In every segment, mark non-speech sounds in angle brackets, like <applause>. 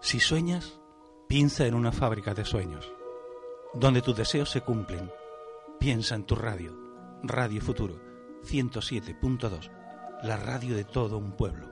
Si sueñas, piensa en una fábrica de sueños, donde tus deseos se cumplen. Piensa en tu radio, Radio Futuro 107.2, la radio de todo un pueblo.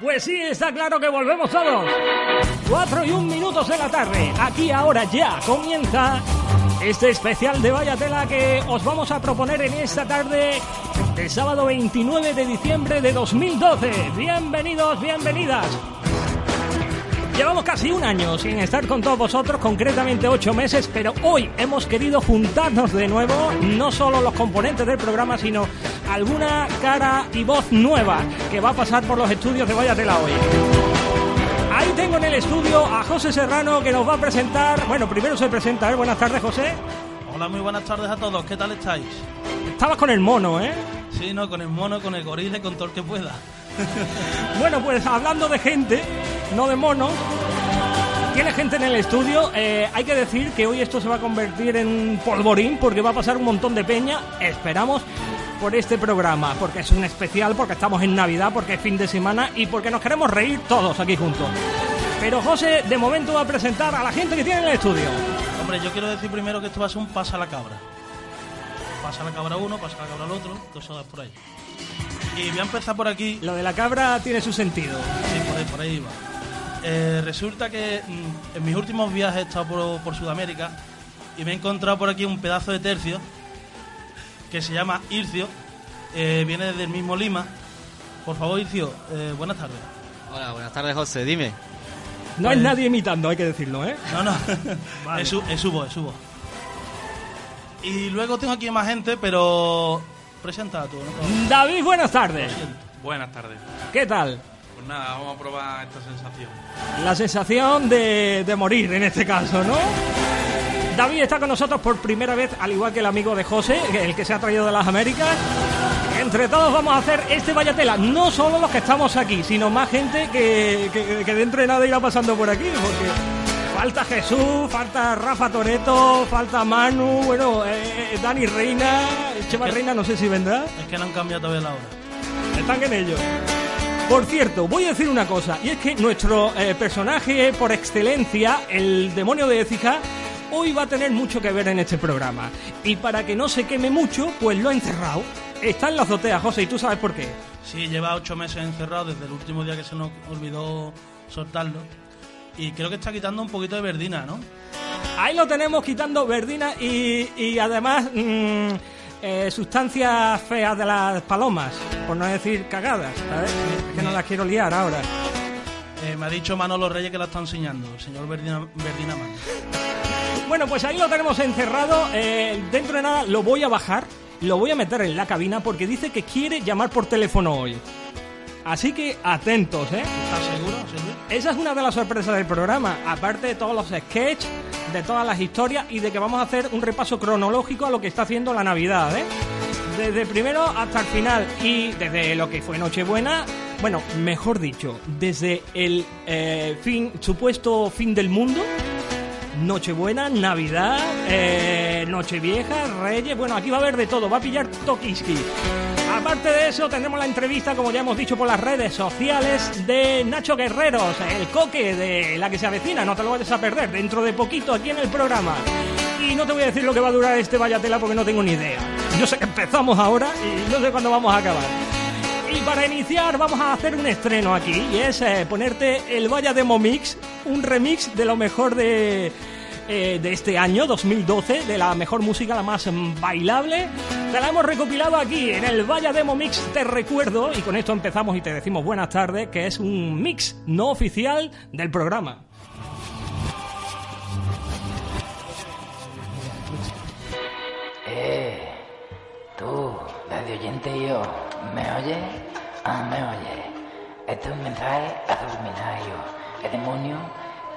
Pues sí, está claro que volvemos todos. Cuatro y un minutos de la tarde. Aquí ahora ya comienza este especial de Vaya Tela que os vamos a proponer en esta tarde del sábado 29 de diciembre de 2012. Bienvenidos, bienvenidas. Llevamos casi un año sin estar con todos vosotros, concretamente ocho meses, pero hoy hemos querido juntarnos de nuevo, no solo los componentes del programa, sino alguna cara y voz nueva que va a pasar por los estudios de Vaya Tela hoy. Ahí tengo en el estudio a José Serrano que nos va a presentar. Bueno, primero se presenta, ¿eh? Buenas tardes, José. Hola, muy buenas tardes a todos. ¿Qué tal estáis? Estabas con el mono, ¿eh? Sí, no, con el mono, con el gorila y con todo el que pueda. Bueno, pues hablando de gente, no de monos, tiene gente en el estudio. Eh, hay que decir que hoy esto se va a convertir en un polvorín porque va a pasar un montón de peña. Esperamos por este programa, porque es un especial, porque estamos en Navidad, porque es fin de semana y porque nos queremos reír todos aquí juntos. Pero José, de momento va a presentar a la gente que tiene en el estudio. Hombre, yo quiero decir primero que esto va a ser un pasa la cabra. Pasa la cabra uno, pasa la cabra al otro, eso da por ahí. Y voy a empezar por aquí. Lo de la cabra tiene su sentido. Sí, por ahí, por ahí va. Eh, resulta que mm, en mis últimos viajes he estado por, por Sudamérica y me he encontrado por aquí un pedazo de tercio que se llama Ircio. Eh, viene desde el mismo Lima. Por favor, Ircio, eh, buenas tardes. Hola, buenas tardes, José. Dime. No hay nadie imitando, hay que decirlo, ¿eh? No, no, <laughs> <laughs> Vale. es, su, es su voz, es su voz. Y luego tengo aquí más gente, pero presenta tú, ¿no? David, buenas tardes. Buenas tardes. ¿Qué tal? Pues nada, vamos a probar esta sensación. La sensación de, de morir en este caso, ¿no? David está con nosotros por primera vez, al igual que el amigo de José, el que se ha traído de las Américas. Entre todos vamos a hacer este Vallatela, no solo los que estamos aquí, sino más gente que, que, que dentro de nada irá pasando por aquí, porque falta Jesús, falta Rafa Toreto, falta Manu, bueno, eh, eh, Dani Reina, Chema Reina no sé si vendrá. Es que no han cambiado todavía la hora. Están en ello. Por cierto, voy a decir una cosa, y es que nuestro eh, personaje por excelencia, el demonio de Écija, hoy va a tener mucho que ver en este programa. Y para que no se queme mucho, pues lo he encerrado. Está en la azotea, José, y tú sabes por qué. Sí, lleva ocho meses encerrado desde el último día que se nos olvidó soltarlo. Y creo que está quitando un poquito de verdina, ¿no? Ahí lo tenemos quitando verdina y, y además mm, eh, sustancias feas de las palomas, por no decir cagadas, ¿sabes? Es que no las quiero liar ahora. Eh, me ha dicho Manolo Reyes que la está enseñando, el señor Verdina Man. Bueno, pues ahí lo tenemos encerrado. eh, dentro de nada lo voy a bajar, lo voy a meter en la cabina porque dice que quiere llamar por teléfono hoy. Así que atentos, ¿eh? ¿Estás seguro, Silvio? Esa es una de las sorpresas del programa, aparte de todos los sketches, de todas las historias y de que vamos a hacer un repaso cronológico a lo que está haciendo la Navidad, ¿eh? Desde primero hasta el final y desde lo que fue Nochebuena, bueno, mejor dicho, desde el eh, fin, supuesto fin del mundo, Nochebuena, Navidad, eh, Nochevieja, Reyes, bueno, aquí va a haber de todo, va a pillar Tokiski. Aparte de eso, tendremos la entrevista, como ya hemos dicho, por las redes sociales de Nacho Guerreros, el coque de la que se avecina, no te lo vayas a perder, dentro de poquito aquí en el programa. Y no te voy a decir lo que va a durar este Vallatela porque no tengo ni idea. Yo sé que empezamos ahora y no sé cuándo vamos a acabar. Y para iniciar vamos a hacer un estreno aquí y es eh, ponerte el Vaya Demo Mix, un remix de lo mejor de, eh, de este año 2012, de la mejor música, la más bailable. Te la hemos recopilado aquí en el Vaya Demo Mix Te Recuerdo y con esto empezamos y te decimos buenas tardes, que es un mix no oficial del programa. Eh, tú, radio oyente y yo, ¿me oyes? Ah, me oyes. Esto es un mensaje a. El demonio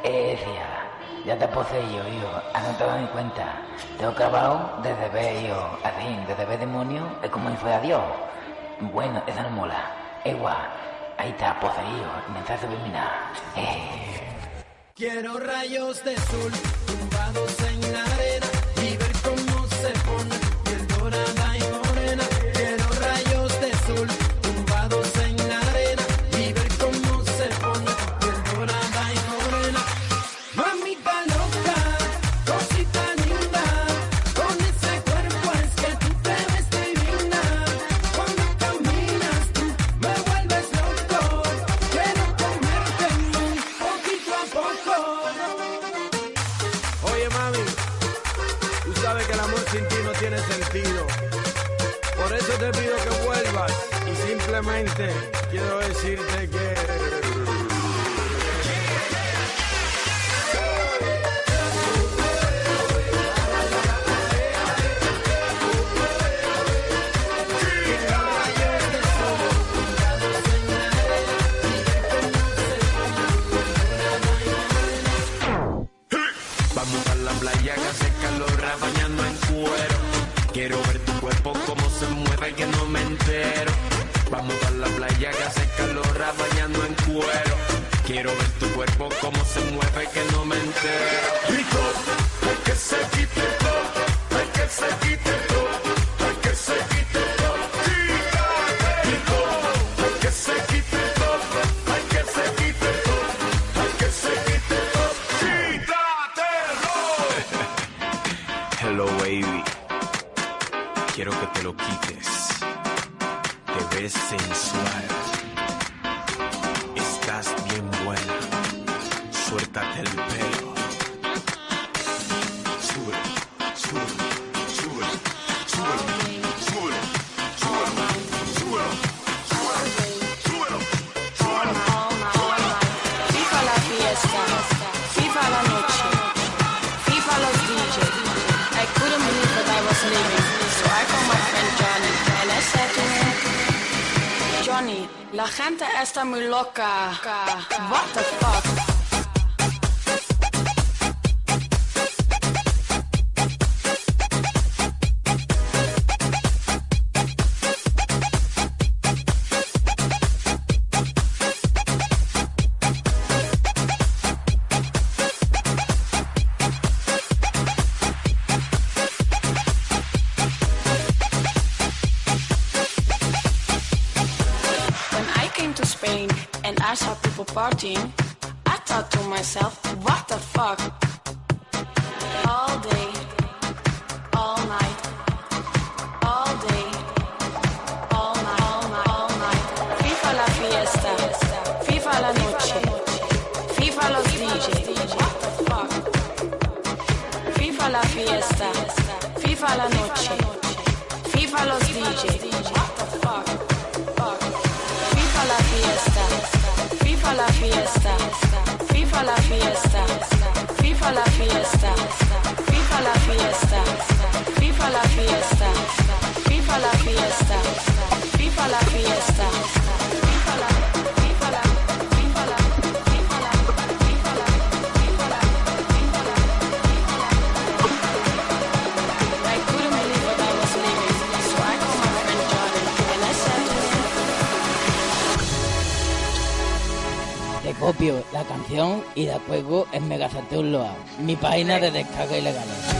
decía, ya te poseído, yo, ah, no te das ni cuenta. Te he acabado desde ver yo, así, desde ver demonio, es como si fuera Dios. Bueno, esa no mola. Igual, ahí está, poseído, mensaje subliminal. Eh. Quiero rayos de sol tumbados en la arena everything. Cómo se mueve que no me entero. Rico, hay que se quite la canción y juego en Megasaturn Loa, mi página de descarga ilegales.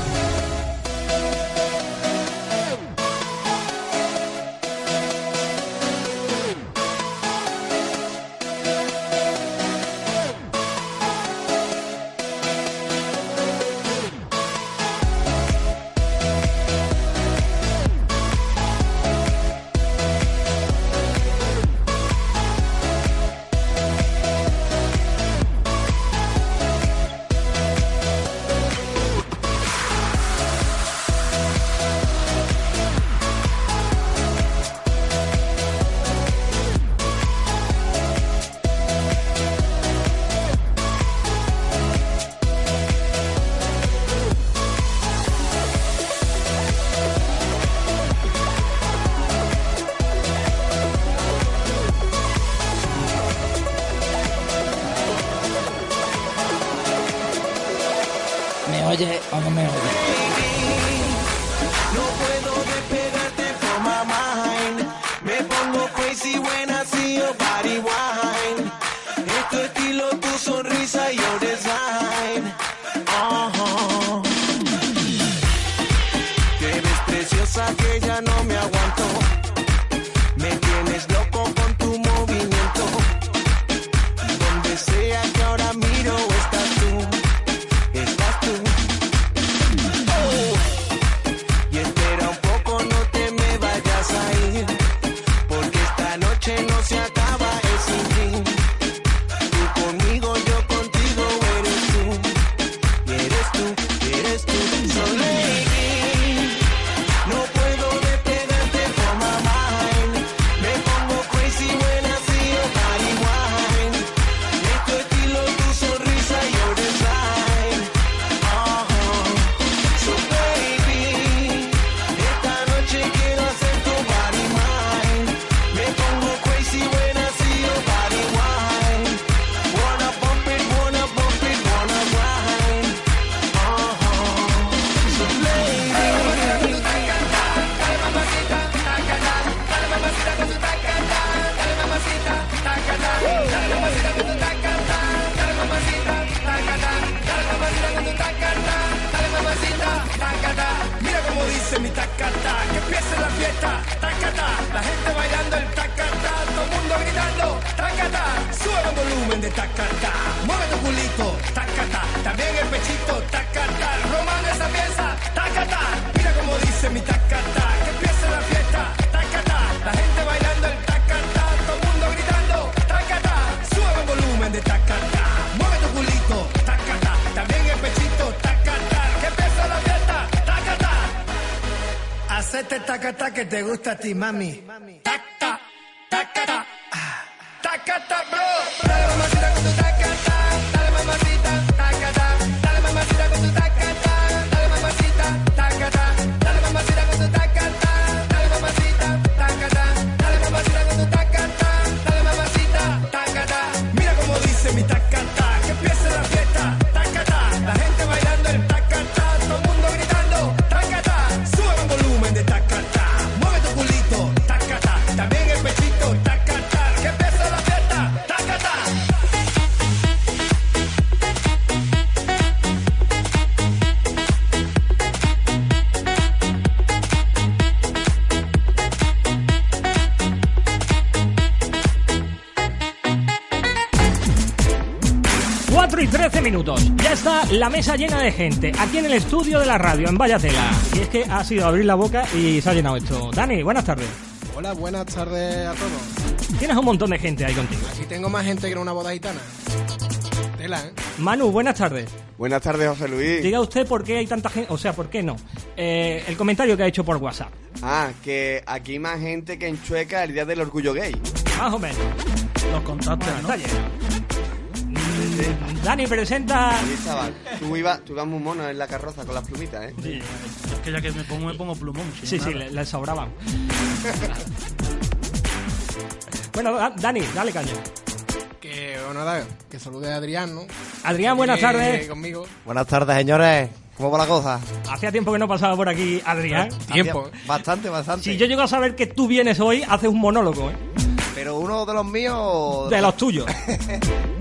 Que te gusta a ti, mami. La mesa llena de gente. Aquí en el estudio de la radio, en Vallatela. Y es que ha sido abrir la boca y se ha llenado esto. Dani, buenas tardes. Hola, buenas tardes a todos. Tienes un montón de gente ahí contigo. Aquí tengo más gente que en una boda gitana. Tela, ¿eh? Manu, buenas tardes. Buenas tardes, José Luis. Diga usted por qué hay tanta gente, o sea, por qué no. Eh, el comentario que ha hecho por WhatsApp. Ah, que aquí hay más gente que en Chueca el día del orgullo gay. Más o menos. Los contactos, ¿no? Dani presenta. Sí, chaval. Tú ibas, tú ibas muy mono en la carroza con las plumitas, ¿eh? Sí, es que ya que me pongo, me pongo plumón. Sí, sí, le, le sobraban. bueno, Da- Dani, dale caña. Que, bueno, nada, que salude a Adrián, ¿no? Adrián, buenas Eh, tardes. conmigo. Buenas tardes, señores. ¿Cómo va la cosa? Hacía tiempo que no pasaba por aquí Adrián. Tiempo. Hacía- Bastante, bastante. Si yo llego a saber que tú vienes hoy, haces un monólogo, ¿eh? Pero uno de los míos... De los tuyos. <laughs>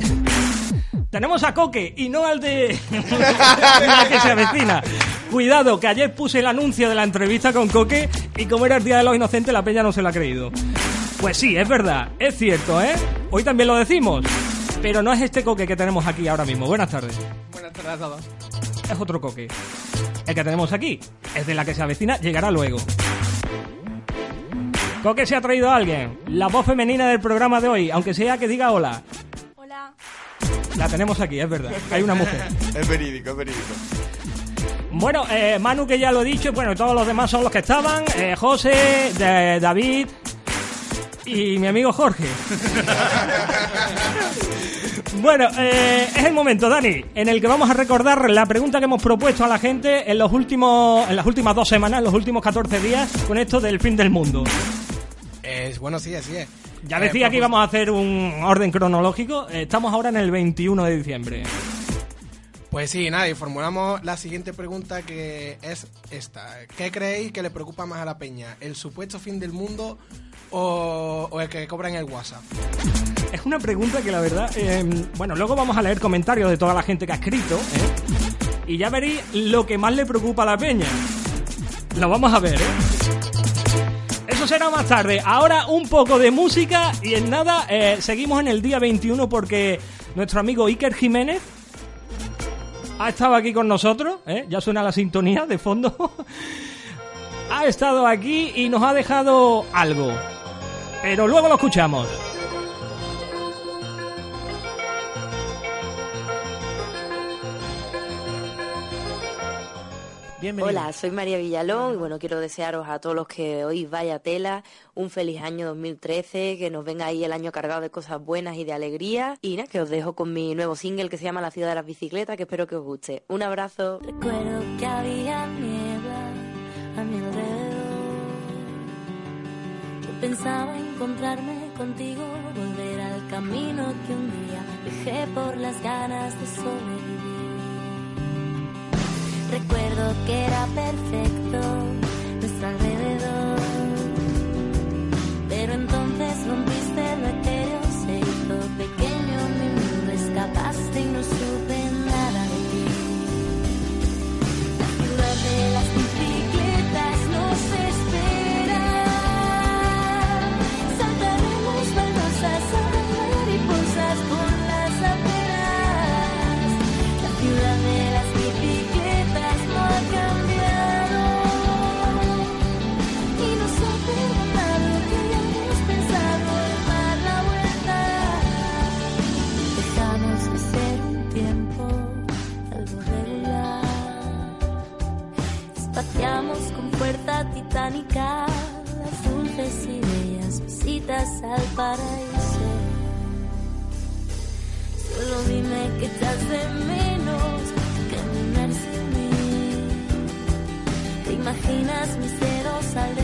Tenemos a Coque y no al <laughs> de la que se avecina. Cuidado, que ayer puse el anuncio de la entrevista con Coque y como era el Día de los Inocentes, la peña no se lo ha creído. Pues sí, es verdad, es cierto, ¿eh? Hoy también lo decimos. Pero no es este Coque que tenemos aquí ahora mismo. Buenas tardes. Buenas tardes a todos. Es otro Coque. El que tenemos aquí. Es de la que se avecina, llegará luego. Coque se ha traído a alguien. La voz femenina del programa de hoy, aunque sea que diga hola. Hola. La tenemos aquí, es verdad. Hay una mujer. <laughs> Es verídico, es verídico. Bueno, eh, Manu que ya lo he dicho, bueno, todos los demás son los que estaban, eh, José, de- David y mi amigo Jorge. <laughs> bueno, eh, es el momento, Dani, en el que vamos a recordar la pregunta que hemos propuesto a la gente en los últimos, en las últimas dos semanas, en los últimos 14 días, con esto del fin del mundo. Es, bueno, sí, así es. Ya Eh, decía que íbamos a hacer un orden cronológico, eh, estamos ahora en el 21 de diciembre. Pues sí, nada, y formulamos la siguiente pregunta que es esta. ¿Qué creéis que le preocupa más a la peña? ¿El supuesto fin del mundo o, o el que cobra en el WhatsApp? Es una pregunta que la verdad, eh, bueno, luego vamos a leer comentarios de toda la gente que ha escrito, ¿eh? y ya veréis lo que más le preocupa a la peña. Lo vamos a ver, ¿eh? Eso será más tarde. Ahora un poco de música y en nada eh, seguimos en el día 21 porque nuestro amigo Iker Jiménez ha estado aquí con nosotros, ¿eh? ya suena la sintonía de fondo. <laughs> ha estado aquí y nos ha dejado algo. Pero luego lo escuchamos. Hola, soy María Villalón y bueno, quiero desearos a todos los que hoy vaya tela un feliz año 2013, que nos venga ahí el año cargado de cosas buenas y de alegría. Y nada, que os dejo con mi nuevo single que se llama La ciudad de las bicicletas, que espero que os guste. Un abrazo. Recuerdo que había niebla a mi alrededor. Yo pensaba encontrarme contigo, volver al camino que un día dejé por las ganas de sobrevivir. Recuerdo que era perfecto. Nuestro las dulces y bellas visitas al paraíso. Solo dime que echas de menos caminar sin mí. ¿Te imaginas mis dedos al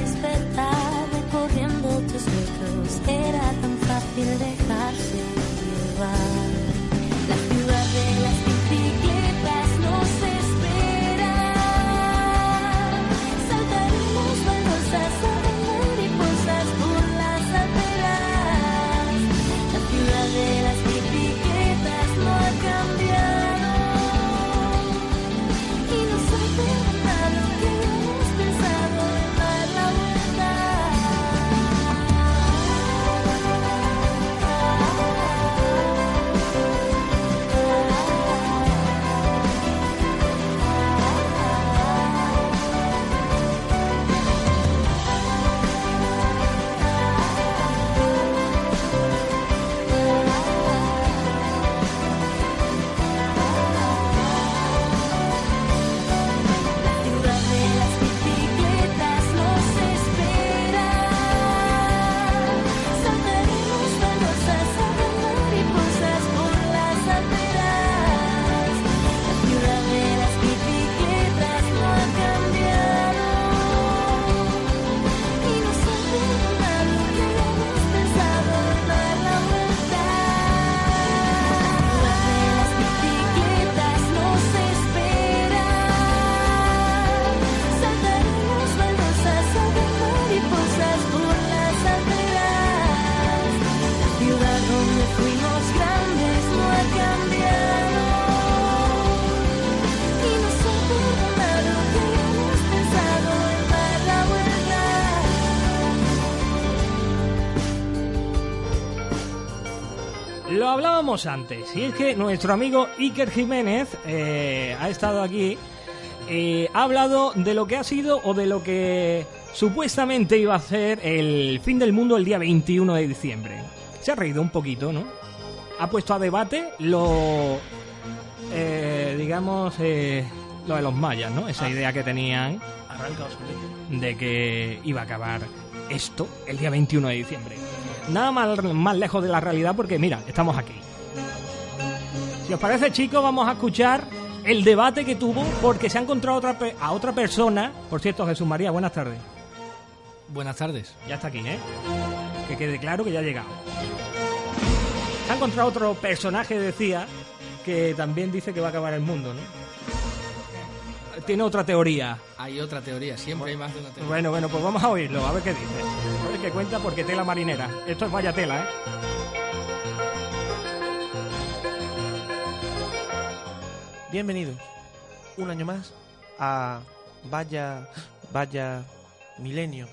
hablábamos antes, y es que nuestro amigo Iker Jiménez eh, ha estado aquí, eh, ha hablado de lo que ha sido o de lo que supuestamente iba a ser el fin del mundo el día 21 de diciembre. Se ha reído un poquito, ¿no? Ha puesto a debate lo, eh, digamos, eh, lo de los mayas, ¿no? Esa idea que tenían de que iba a acabar esto el día 21 de diciembre. Nada más, más lejos de la realidad porque, mira, estamos aquí. Si os parece, chicos, vamos a escuchar el debate que tuvo porque se ha encontrado otra pe- a otra persona. Por cierto, Jesús María, buenas tardes. Buenas tardes. Ya está aquí, ¿eh? Que quede claro que ya ha llegado. Se ha encontrado otro personaje, decía, que también dice que va a acabar el mundo, ¿no? Tiene otra teoría. Hay otra teoría, siempre hay más de una teoría. Bueno, bueno, pues vamos a oírlo, a ver qué dice. A ver qué cuenta, porque tela marinera. Esto es vaya tela, ¿eh? Bienvenidos un año más a Vaya, Vaya Milenio.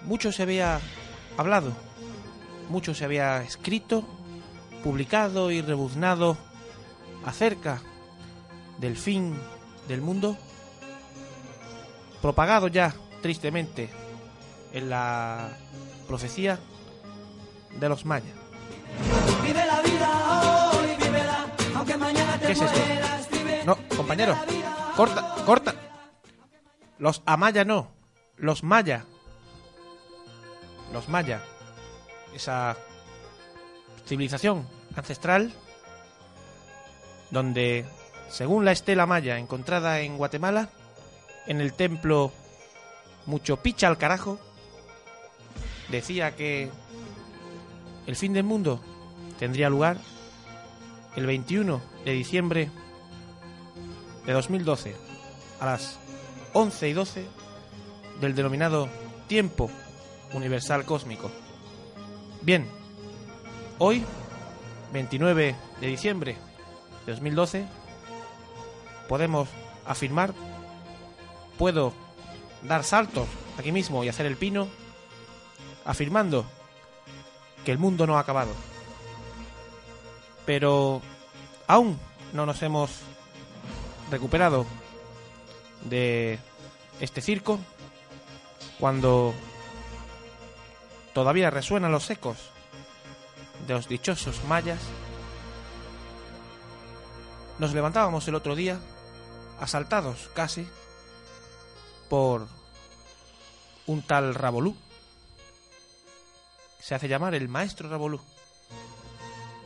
Mucho se había hablado, mucho se había escrito, publicado y rebuznado acerca del fin del mundo, propagado ya tristemente en la profecía de los mayas. Vive la vida ¿Qué es esto? No, compañero, corta, corta. Los amaya no, los maya. Los maya. Esa civilización ancestral donde, según la estela maya encontrada en Guatemala, en el templo Mucho Picha al carajo, decía que el fin del mundo tendría lugar el 21 de diciembre de 2012 a las 11 y 12 del denominado tiempo universal cósmico. Bien, hoy, 29 de diciembre de 2012, podemos afirmar, puedo dar saltos aquí mismo y hacer el pino, afirmando que el mundo no ha acabado. Pero aún no nos hemos recuperado de este circo cuando todavía resuenan los ecos de los dichosos mayas. Nos levantábamos el otro día, asaltados casi, por un tal Rabolú. Se hace llamar el maestro Rabolú.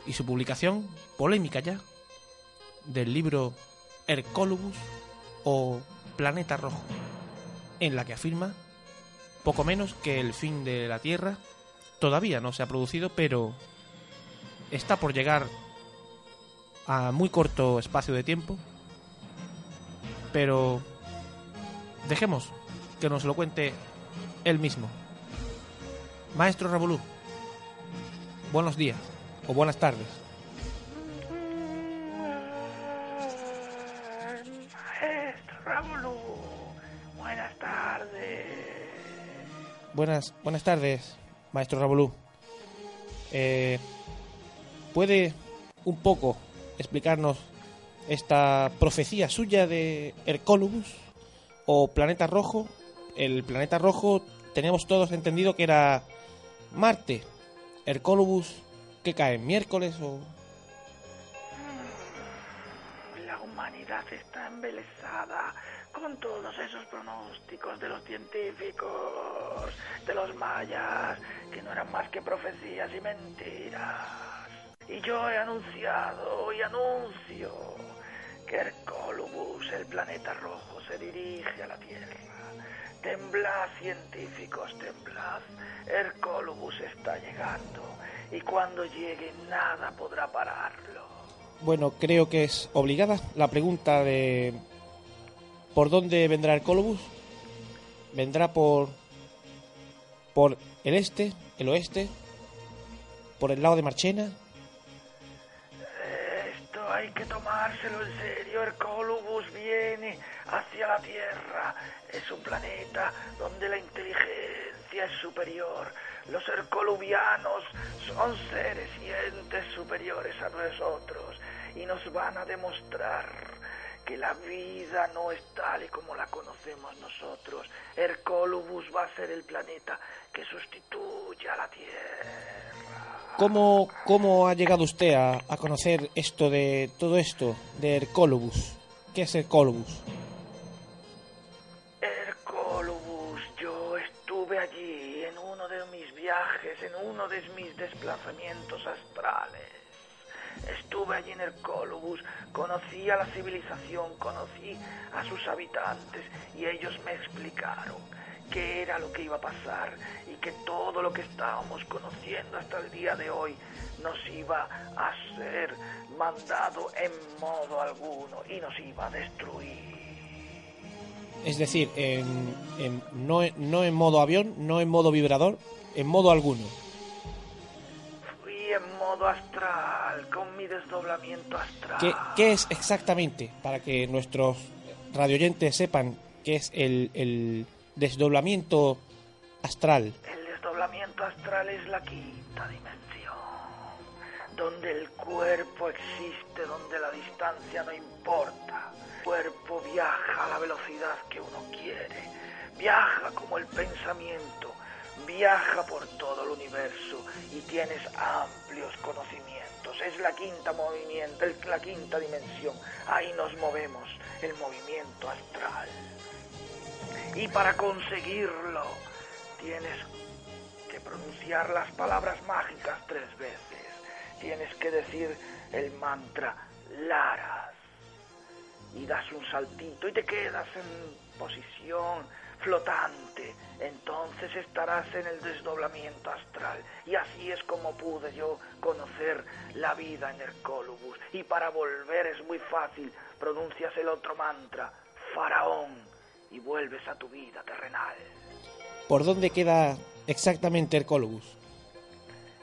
Y su publicación, polémica ya, del libro Hercólogos o Planeta Rojo, en la que afirma poco menos que el fin de la Tierra todavía no se ha producido, pero está por llegar a muy corto espacio de tiempo. Pero dejemos que nos lo cuente él mismo. Maestro Rabolú, buenos días o buenas tardes. Maestro Ramulú, buenas tardes. Buenas, buenas tardes, maestro Rabolú. Eh, ¿Puede un poco explicarnos esta profecía suya de Hercólogos o Planeta Rojo? El planeta rojo teníamos todos entendido que era Marte. Hercólogos, ¿qué cae? ¿Miércoles o...? La humanidad está embelesada con todos esos pronósticos de los científicos, de los mayas, que no eran más que profecías y mentiras. Y yo he anunciado y anuncio que Hercólogos, el planeta rojo, se dirige a la Tierra. Temblad, científicos, temblad. Hercólogos está llegando. Y cuando llegue, nada podrá pararlo. Bueno, creo que es obligada la pregunta de ¿por dónde vendrá Hercólogos? ¿Vendrá por por el este, el oeste, por el lado de Marchena? Esto hay que tomárselo en serio. Hercólogos viene hacia la Tierra. Es un planeta donde la inteligencia es superior. Los hercoluvianos son seres y entes superiores a nosotros y nos van a demostrar que la vida no es tal y como la conocemos nosotros. Hercolubus va a ser el planeta que sustituya a la Tierra. ¿Cómo, cómo ha llegado usted a, conocer esto de todo esto de Hercolobus? ¿Qué es Hercolobus? Uno de mis desplazamientos astrales. Estuve allí en Hercolubus, conocí a la civilización, conocí a sus habitantes y ellos me explicaron qué era lo que iba a pasar y que todo lo que estábamos conociendo hasta el día de hoy nos iba a ser mandado en modo alguno y nos iba a destruir. Es decir, en, en- no, no en modo avión, no en modo vibrador, en modo alguno. Modo astral, con mi desdoblamiento astral. ¿Qué, qué es exactamente, para que nuestros radioyentes sepan qué es el, el desdoblamiento astral? El desdoblamiento astral es la quinta dimensión, donde el cuerpo existe, donde la distancia no importa. El cuerpo viaja a la velocidad que uno quiere, viaja como el pensamiento, viaja por todo el universo y tienes amplios conocimientos. Es la quinta movimiento, la quinta dimensión. Ahí nos movemos, el movimiento astral. Y para conseguirlo tienes que pronunciar las palabras mágicas tres veces. Tienes que decir el mantra Laras. Y das un saltito y te quedas en posición flotante. Entonces estarás en el desdoblamiento astral. Y así es como pude yo conocer la vida en Hercolubus. Y para volver es muy fácil. Pronuncias el otro mantra, Faraón, y vuelves a tu vida terrenal. ¿Por dónde queda exactamente Hercolobus?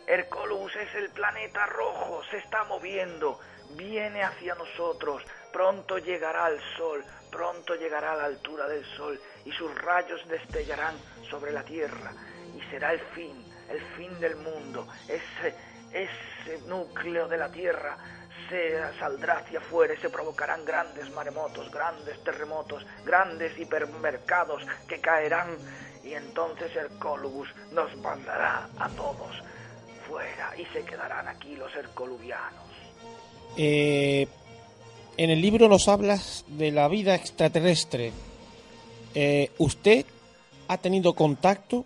Hercolus es el planeta rojo, se está moviendo, viene hacia nosotros, pronto llegará al Sol, pronto llegará a la altura del Sol y sus rayos destellarán sobre la Tierra y será el fin, el fin del mundo, ese, ese núcleo de la Tierra se saldrá hacia afuera y se provocarán grandes maremotos, grandes terremotos, grandes hipermercados que caerán y entonces Hercolubus nos mandará a todos fuera y se quedarán aquí los hercoluvianos. Eh, en el libro nos hablas de la vida extraterrestre. Eh, ¿Usted ha tenido contacto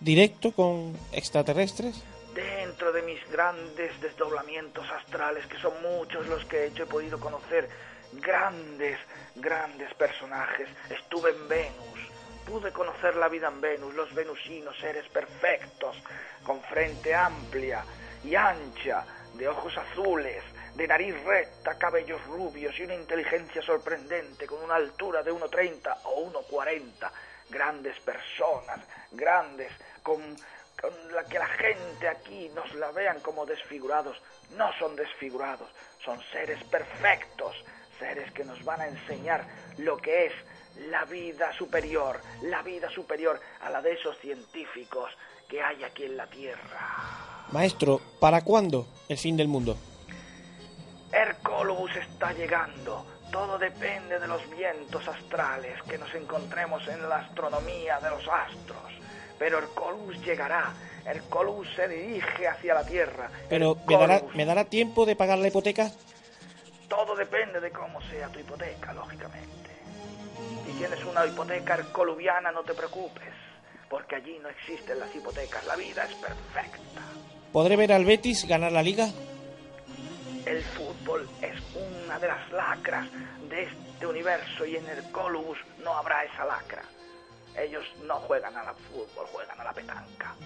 directo con extraterrestres? Dentro de mis grandes desdoblamientos astrales, que son muchos los que he hecho, he podido conocer grandes, grandes personajes. Estuve en Venus, pude conocer la vida en Venus, los venusinos, seres perfectos, con frente amplia y ancha, de ojos azules, de nariz recta, cabellos rubios y una inteligencia sorprendente, con una altura de 1,30 o 1,40. Grandes personas, grandes, con, con la que la gente aquí nos la vean como desfigurados. No son desfigurados, son seres perfectos, seres que nos van a enseñar lo que es la vida superior, la vida superior a la de esos científicos que hay aquí en la Tierra. Maestro, ¿para cuándo el fin del mundo? Hercolubus está llegando. Todo depende de los vientos astrales que nos encontremos en la astronomía de los astros. Pero Hercolubus llegará. Hercolubus se dirige hacia la Tierra. Pero ¿me dará, Hercolubus- ¿me dará tiempo de pagar la hipoteca? Todo depende de cómo sea tu hipoteca, lógicamente. Si tienes una hipoteca hercoluviana, no te preocupes, porque allí no existen las hipotecas. La vida es perfecta. ¿Podré ver al Betis ganar la liga? El fútbol es una de las lacras de este universo y en Hercolubus no habrá esa lacra. Ellos no juegan a la fútbol, juegan a la petanca.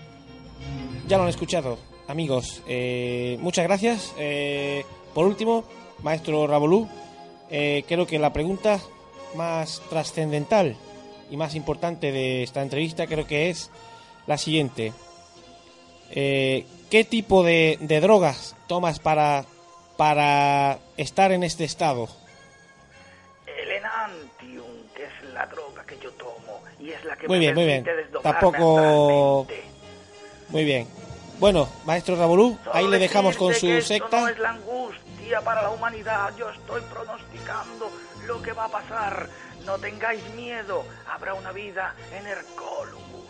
Ya lo han escuchado, amigos. eh, muchas gracias. Eh, por último, maestro Rabolú, eh, creo que la pregunta más trascendental y más importante de esta entrevista creo que es la siguiente. ¿Qué tipo de drogas tomas para, para estar en este estado? El enantium, que es la droga que yo tomo, y es la que Muy me bien, muy bien. Tampoco... Muy bien. Bueno, maestro Rabolú, ahí le dejamos con su que esto secta. no es la angustia para la humanidad. Yo estoy pronosticando lo que va a pasar. No tengáis miedo. Habrá una vida en Hercólogos.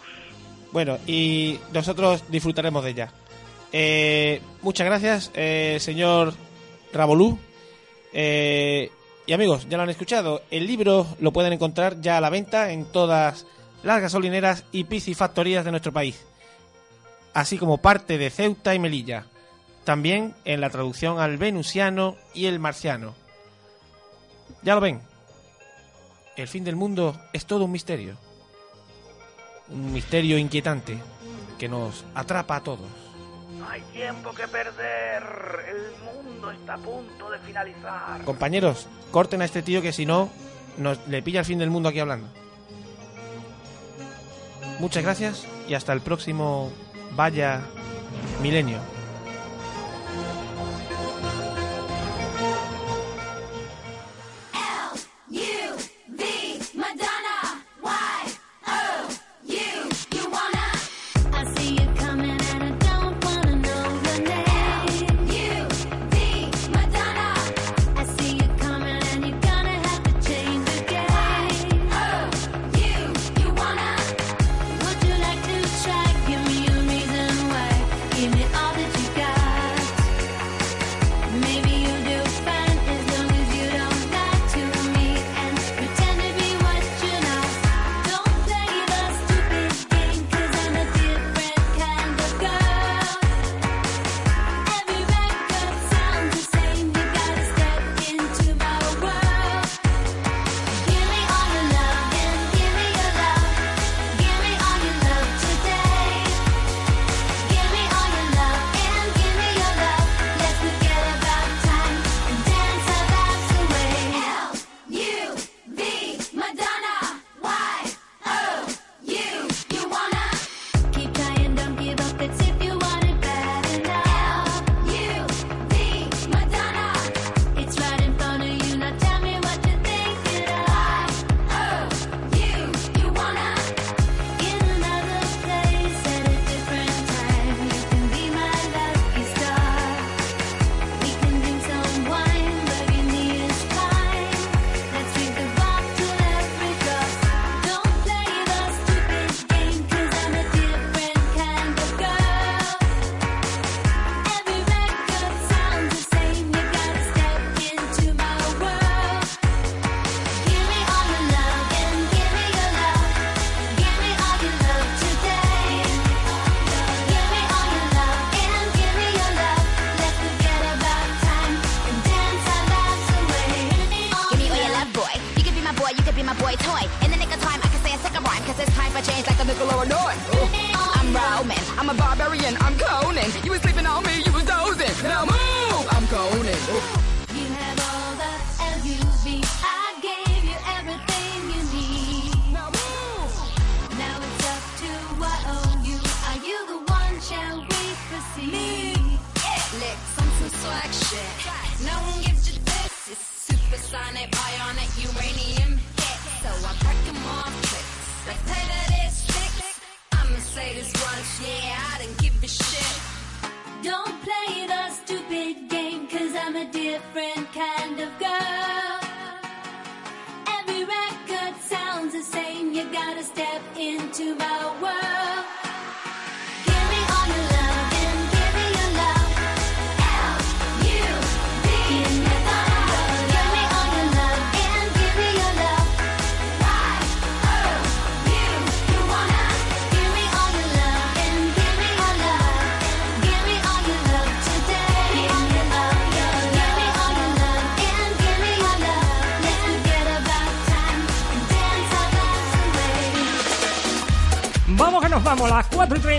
Bueno, y nosotros disfrutaremos de ella. Eh, muchas gracias, eh, señor Rabolú. Eh, y amigos, ya lo han escuchado. El libro lo pueden encontrar ya a la venta en todas las gasolineras y piscifactorías de nuestro país. Así como parte de Ceuta y Melilla. También en la traducción al venusiano y el marciano. Ya lo ven. El fin del mundo es todo un misterio. Un misterio inquietante que nos atrapa a todos. Hay tiempo que perder. El mundo está a punto de finalizar. Compañeros, corten a este tío que si no, nos le pilla el fin del mundo aquí hablando. Muchas gracias y hasta el próximo Vaya Milenio.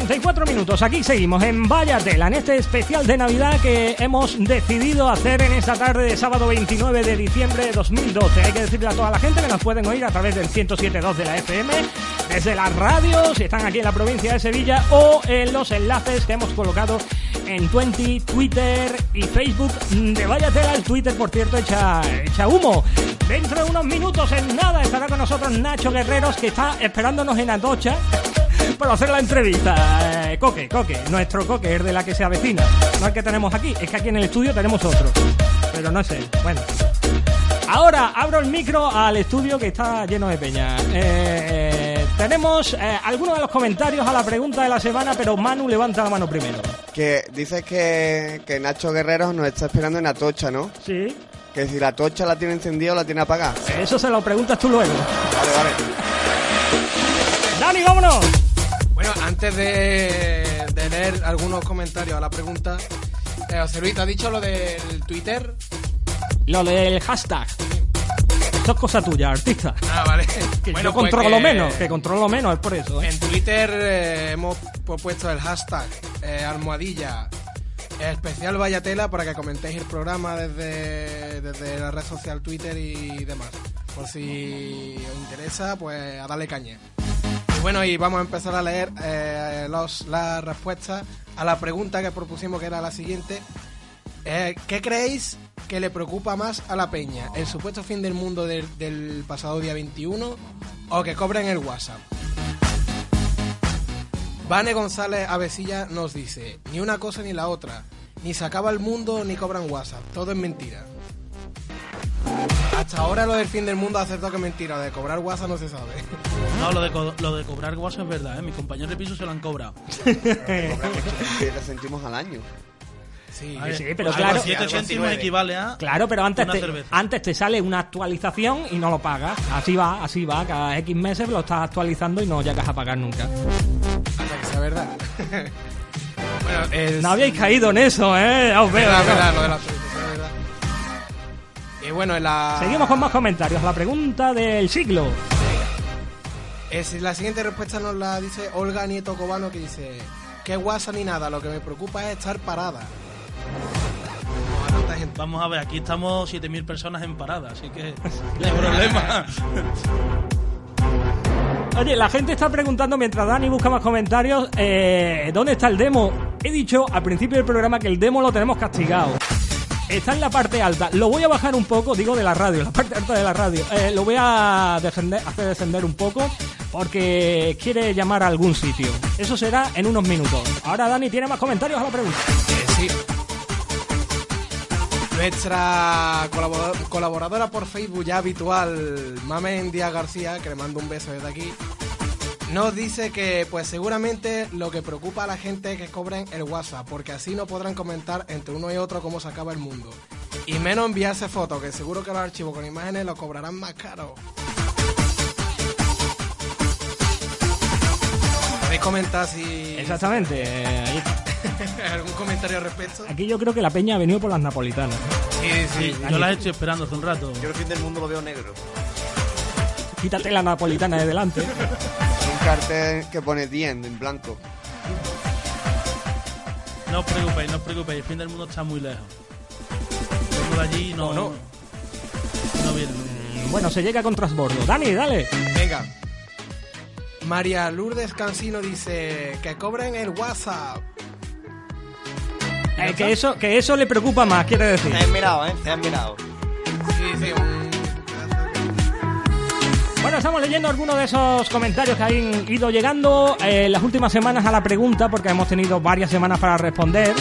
44 minutos, aquí seguimos en Vaya Tela, en este especial de Navidad que hemos decidido hacer en esta tarde de sábado 29 de diciembre de 2012. Hay que decirle a toda la gente que nos pueden oír a través del 107.2 de la FM, desde las radios, si están aquí en la provincia de Sevilla, o en los enlaces que hemos colocado en Twenty, Twitter y Facebook de Vaya Tela. El Twitter, por cierto, echa, echa humo. Dentro de unos minutos, en nada, estará con nosotros Nacho Guerreros, que está esperándonos en Atocha para hacer la entrevista. Eh, Coque, Coque, nuestro Coque es de la que se avecina. No el que tenemos aquí, es que aquí en el estudio tenemos otro. Pero no sé, bueno. Ahora abro el micro al estudio que está lleno de peña. Eh, eh, tenemos eh, algunos de los comentarios a la pregunta de la semana, pero Manu levanta la mano primero. Que dices que, que Nacho Guerrero nos está esperando en Atocha, ¿no? Sí. Que si la tocha la tiene encendida o la tiene apagada. Eso se lo preguntas tú luego. Vale, vale. Dani, vámonos. Antes de, de leer algunos comentarios a la pregunta, eh, José Luis, ¿te has dicho lo del Twitter? Lo del hashtag. Eso es cosa tuya, artista. Ah, vale. <laughs> Que Bueno, yo pues controlo que- menos, que controlo menos, es por eso. ¿eh? En Twitter eh, hemos pu- puesto el hashtag eh, almohadilla especial Vallatela para que comentéis el programa desde, desde la red social Twitter y demás. Por si os interesa, pues a darle caña. Bueno, y vamos a empezar a leer eh, los, a la pregunta que propusimos, que era la siguiente. Eh, ¿Qué creéis que le preocupa más a la peña? ¿El supuesto fin del mundo del, del pasado día 21 o que cobren el WhatsApp? Vane González Avesilla nos dice, ni una cosa ni la otra, ni se acaba el mundo ni cobran WhatsApp, todo es mentira. Hasta ahora lo del fin del mundo ha acertado que es mentira, lo de cobrar WhatsApp no se sabe. No, lo de, co- lo de cobrar WhatsApp es verdad, ¿eh? Mis compañeros de piso se lo han cobrado. <laughs> Que sentimos al año. Sí, ver, Sí, pero claro. así, siete céntimos equivale a Claro, pero antes te, cerveza. antes te sale una actualización y no lo pagas. Así va, así va. Cada X meses lo estás actualizando y no llegas a pagar nunca. Hasta que sea verdad. <laughs> bueno, No habíais caído en eso, ¿eh? Os veo. Verdad, ¿no? verdad, lo de la. Y bueno, en la... Seguimos con más comentarios. La pregunta del siglo. Es, la siguiente respuesta nos la dice Olga Nieto Cobano que dice que WhatsApp ni nada, lo que me preocupa es estar parada. Vamos a ver, aquí estamos 7.000 personas en parada, así que no hay problema. <laughs> Oye, la gente está preguntando mientras Dani busca más comentarios, eh, ¿dónde está el demo? He dicho al principio del programa que el demo lo tenemos castigado. Está en la parte alta. Lo voy a bajar un poco, digo de la radio, la parte alta de la radio. Eh, lo voy a hacer descender un poco porque quiere llamar a algún sitio. Eso será en unos minutos. Ahora Dani tiene más comentarios a la pregunta. sí. Nuestra colabora- colaboradora por Facebook ya habitual, Mamen Díaz García, que le mando un beso desde aquí, nos dice que pues seguramente lo que preocupa a la gente es que cobren el WhatsApp, porque así no podrán comentar entre uno y otro cómo se acaba el mundo. Y menos enviarse fotos, que seguro que los archivos con imágenes los cobrarán más caro. ¿Podéis comentar si... Exactamente. eh, ahí está. <laughs> ¿Algún comentario al respecto? Aquí yo creo que la peña ha venido por las napolitanas. Sí, Sí, yo las estoy esperando hace un rato. Yo el fin del mundo lo veo negro. Quítate la napolitana de delante. <laughs> Cartel que pone 10 en blanco. No os preocupéis, no os preocupéis, el fin del mundo está muy lejos. Vengo de allí no, ¿O no? no viene. Bueno, se llega con transbordo. Dani, dale. Venga. María Lourdes Cansino dice que cobren el WhatsApp. Eh, que, eso, que eso le preocupa más, quiere decir. Te has mirado, ¿eh? Te has mirado. Sí, sí, un- Bueno, estamos leyendo algunos de esos comentarios que han ido llegando eh, las últimas semanas a la pregunta, porque hemos tenido varias semanas para responder.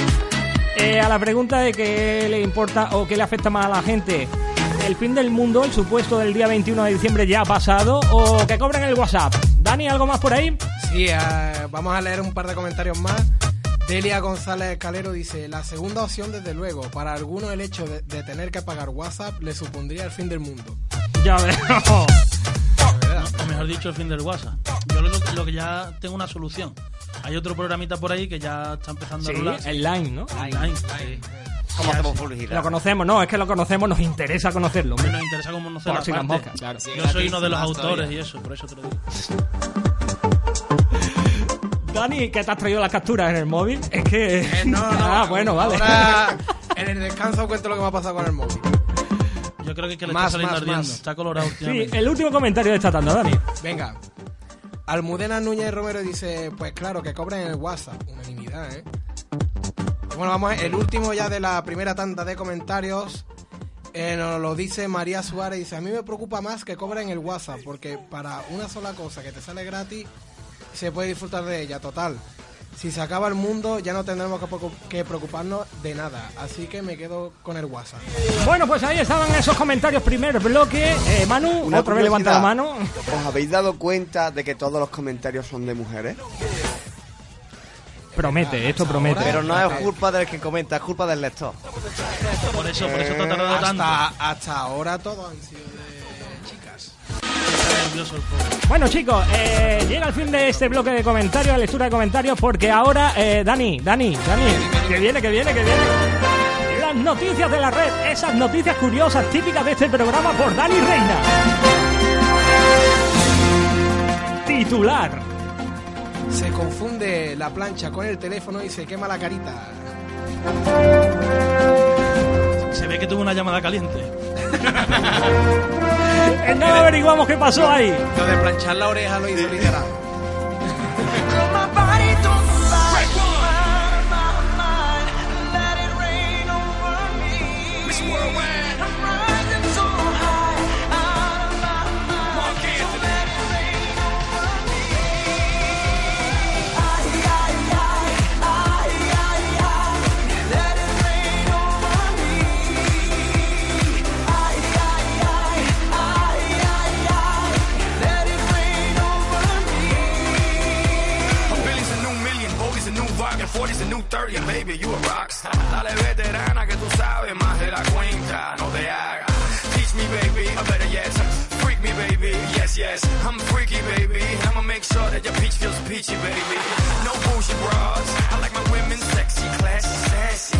Eh, a la pregunta de qué le importa o qué le afecta más a la gente. El fin del mundo, el supuesto del día 21 de diciembre ya ha pasado, o que cobren el WhatsApp. Dani, ¿algo más por ahí? Sí, eh, vamos a leer un par de comentarios más. Delia González Calero dice, la segunda opción desde luego, para algunos el hecho de, de tener que pagar WhatsApp le supondría el fin del mundo. Ya veo. O mejor dicho, el fin del WhatsApp. Yo lo, lo que ya tengo una solución. Hay otro programita por ahí que ya está empezando Sí, a rular. el Line, ¿no? Line, sí. ¿Cómo hacemos publicidad? Lo conocemos, no, es que lo conocemos, nos interesa conocerlo. hombre. Nos interesa cómo conocer Por si las moscas, claro. Yo soy uno de los autores y eso, por eso te lo digo. <laughs> Dani, ¿qué te has traído las capturas en el móvil? Es que... Eh, no, no, <laughs> ah, bueno, vale. Ahora, <laughs> en el descanso cuento lo que me ha pasado con el móvil. Yo creo que, es que le Más, está saliendo más, ardiendo. más. Está colorado Sí, el último comentario de esta tanda, Dani. Venga. Almudena Núñez Romero dice, pues claro, que cobren el WhatsApp. Unanimidad, ¿eh? Bueno, vamos a ver, el último ya de la primera tanda de comentarios Eh, nos lo dice María Suárez. Dice: A mí me preocupa más que cobren el WhatsApp, porque para una sola cosa que te sale gratis, se puede disfrutar de ella. Total. Si se acaba el mundo, ya no tendremos que preocup- que preocuparnos de nada. Así que me quedo con el WhatsApp. Bueno, pues ahí estaban esos comentarios. Primer bloque. Eh, Manu, Una otra vez levanta la mano. ¿Os habéis dado cuenta de que todos los comentarios son de mujeres? Promete, esto promete. Pero no es culpa del que comenta, es culpa del lector. Por eso, por eso te ha tardado hasta, tanto. hasta ahora todos han sido. Está nervioso el pobre. Bueno chicos, eh, llega el fin de este bloque de comentarios, lectura de comentarios, porque ahora, eh, Dani, Dani, Dani, que viene, que viene, que viene. Las noticias de la red, esas noticias curiosas típicas de este programa por Dani Reina. Titular. Se confunde la plancha con el teléfono y se quema la carita. Se ve que tuvo una llamada caliente. <laughs> Nada averiguamos qué pasó ahí. Lo de planchar la oreja lo hizo literal. 40's a new 30, and baby, you a rockstar. Dale veterana que tú sabes más de la cuenta, no te hagas. Teach me, baby, or better yet, freak me, baby, yes, yes. I'm freaky, baby, I'ma make sure that your peach feels peachy, baby. No bullshit bras, I like my women sexy, classy, sassy,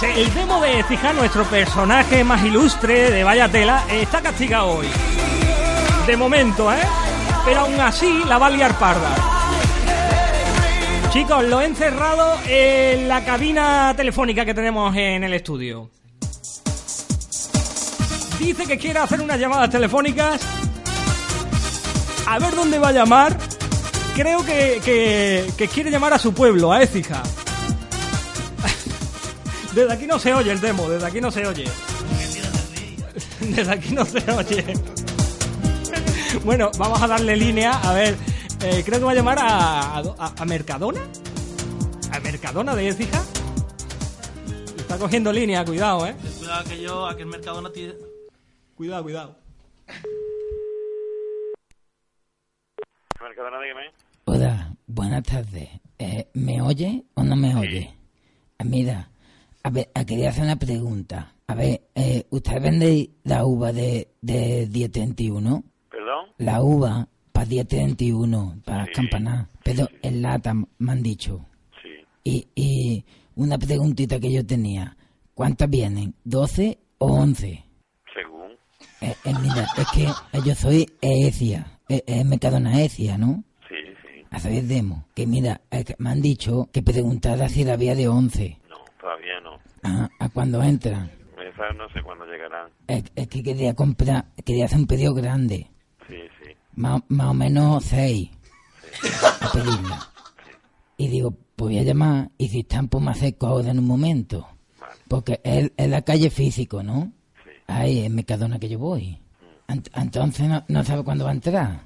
eh, el demo de Cija, nuestro personaje más ilustre de Vaya Tela, eh, está castigado hoy. De momento, ¿eh? Pero aún así la va a liar parda. Chicos, lo he encerrado en la cabina telefónica que tenemos en el estudio. dice que quiere hacer unas llamadas telefónicas. A ver dónde va a llamar. Creo que, que, quiere llamar a su pueblo, a Écija. Desde aquí no se oye el demo, desde aquí no se oye. Desde aquí no se oye. Bueno, vamos a darle línea. A ver, eh, creo que va a llamar a, a, a Mercadona. ¿A Mercadona de Écija? Está cogiendo línea, cuidado, eh. Cuidado que yo, a que el Mercadona tiene... Cuidado, cuidado. Mercadona, dígame. Hola, buenas tardes. Eh, ¿Me oye o no me oye? Ah, Mira, a ver, ah, quería hacer una pregunta. A ver, eh, ¿usted vende la uva de, de día 31? ¿Perdón? La uva para día 31, para las campanadas. Pero en lata, me han dicho. Sí. Y, y una preguntita que yo tenía. ¿Cuántas vienen? ¿12 o 11? Según. Eh, eh, mira, es que eh, yo soy Ecia, eh, eh, Mercadona Ecia, ¿no? Sí, sí. A saber demo. Que mira, es que me han dicho que preguntara si la había de 11. No, no. ¿A cuándo entran? Esas no sé cuándo llegarán. Es, es que quería comprar, quería hacer un pedido grande. Sí, sí. Más, más o menos 6. A. Y digo, pues voy a llamar y si están, pues me acerco ahora en un momento. Porque es, es la calle físico, ¿no? Ahí, en Mercadona que yo voy. Ent- entonces no, no sabe cuándo va a entrar.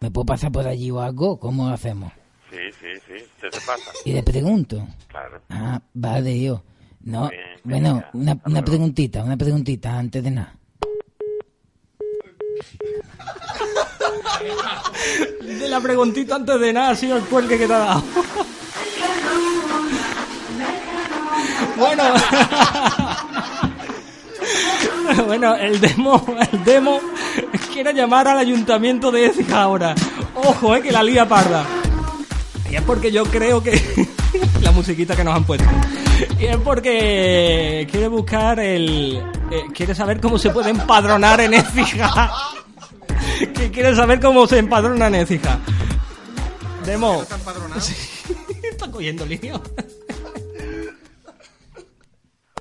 ¿Me puedo pasar por allí o algo? ¿Cómo lo hacemos? Sí, sí, sí. Se te pasa. Y le pregunto. Claro. Ah, vale, yo. No, Bien, bueno, una, una preguntita, una preguntita antes de nada. <laughs> De la preguntita antes de nada ha sido el cuelgue que te ha dado. <laughs> Bueno. <laughs> bueno, el demo, el demo quiere llamar al ayuntamiento de Écija ahora. Ojo, eh, que la lía parda. Y es porque yo creo que la musiquita que nos han puesto. Y <laughs> es porque quiere buscar el eh, quiere saber cómo se puede empadronar en Écija. <laughs> que quiere saber cómo se empadrona en Écija. Demo. Sí, <laughs> está cogiendo lío.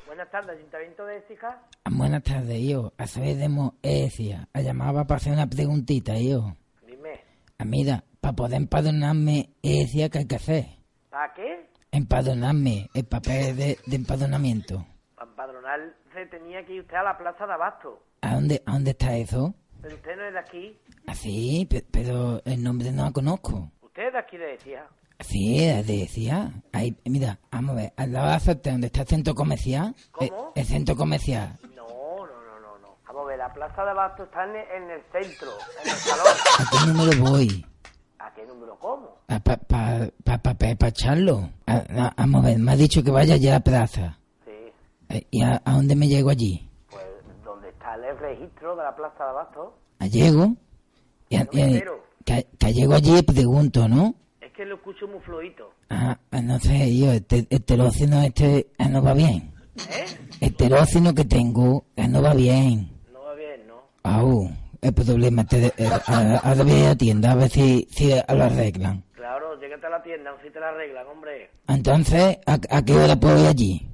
Buenas tardes, Ayuntamiento de Écija. Buenas tardes, yo. A saber demo Ecia. A llamaba para hacer una preguntita, yo. Dime, Ah, mira, para poder empadronarme, Ecia, ¿qué hay que hacer? ¿para qué? Empadronarme, el papel de, de empadronamiento. Para empadronar se tenía que ir usted a la Plaza de Abasto. ¿A dónde, ¿A dónde está eso? Pero usted no es de aquí. Así, pero el nombre no lo conozco. Usted es de aquí de Écija. Sí, es de decía. Ahí, mira, vamos a ver, al lado de la donde está el centro comercial. ¿Cómo? El, el centro comercial. No, no, no, no, no. Vamos a ver, la Plaza de Abasto está en, en el centro, en el salón. <laughs> ¿A qué número voy? ¿A qué? ¿Para pa, pa, pa, pa, pa- pa echarlo? Ah, ah, vamos a ver, me ha dicho que vaya allá a la plaza. Sí, Eh, ¿Y a, a dónde me llego allí? pues donde está el registro de la Plaza de Abasto. ¿A llego? Y, a- No me y a- entero. que, que llego allí y pregunto, ¿no? Es que lo escucho muy fluido. Ah, ah, no sé, yo, este, el teléfono este ah, no va bien. ¿Eh? El teléfono que tengo ah, no va bien. No va bien, ¿no? Au, el problema, te, eh, a- a la tienda a ver si, si lo arreglan. Claro, llégate a la tienda, si te la arreglan, hombre. Entonces, ¿a, a qué hora puedo ir allí?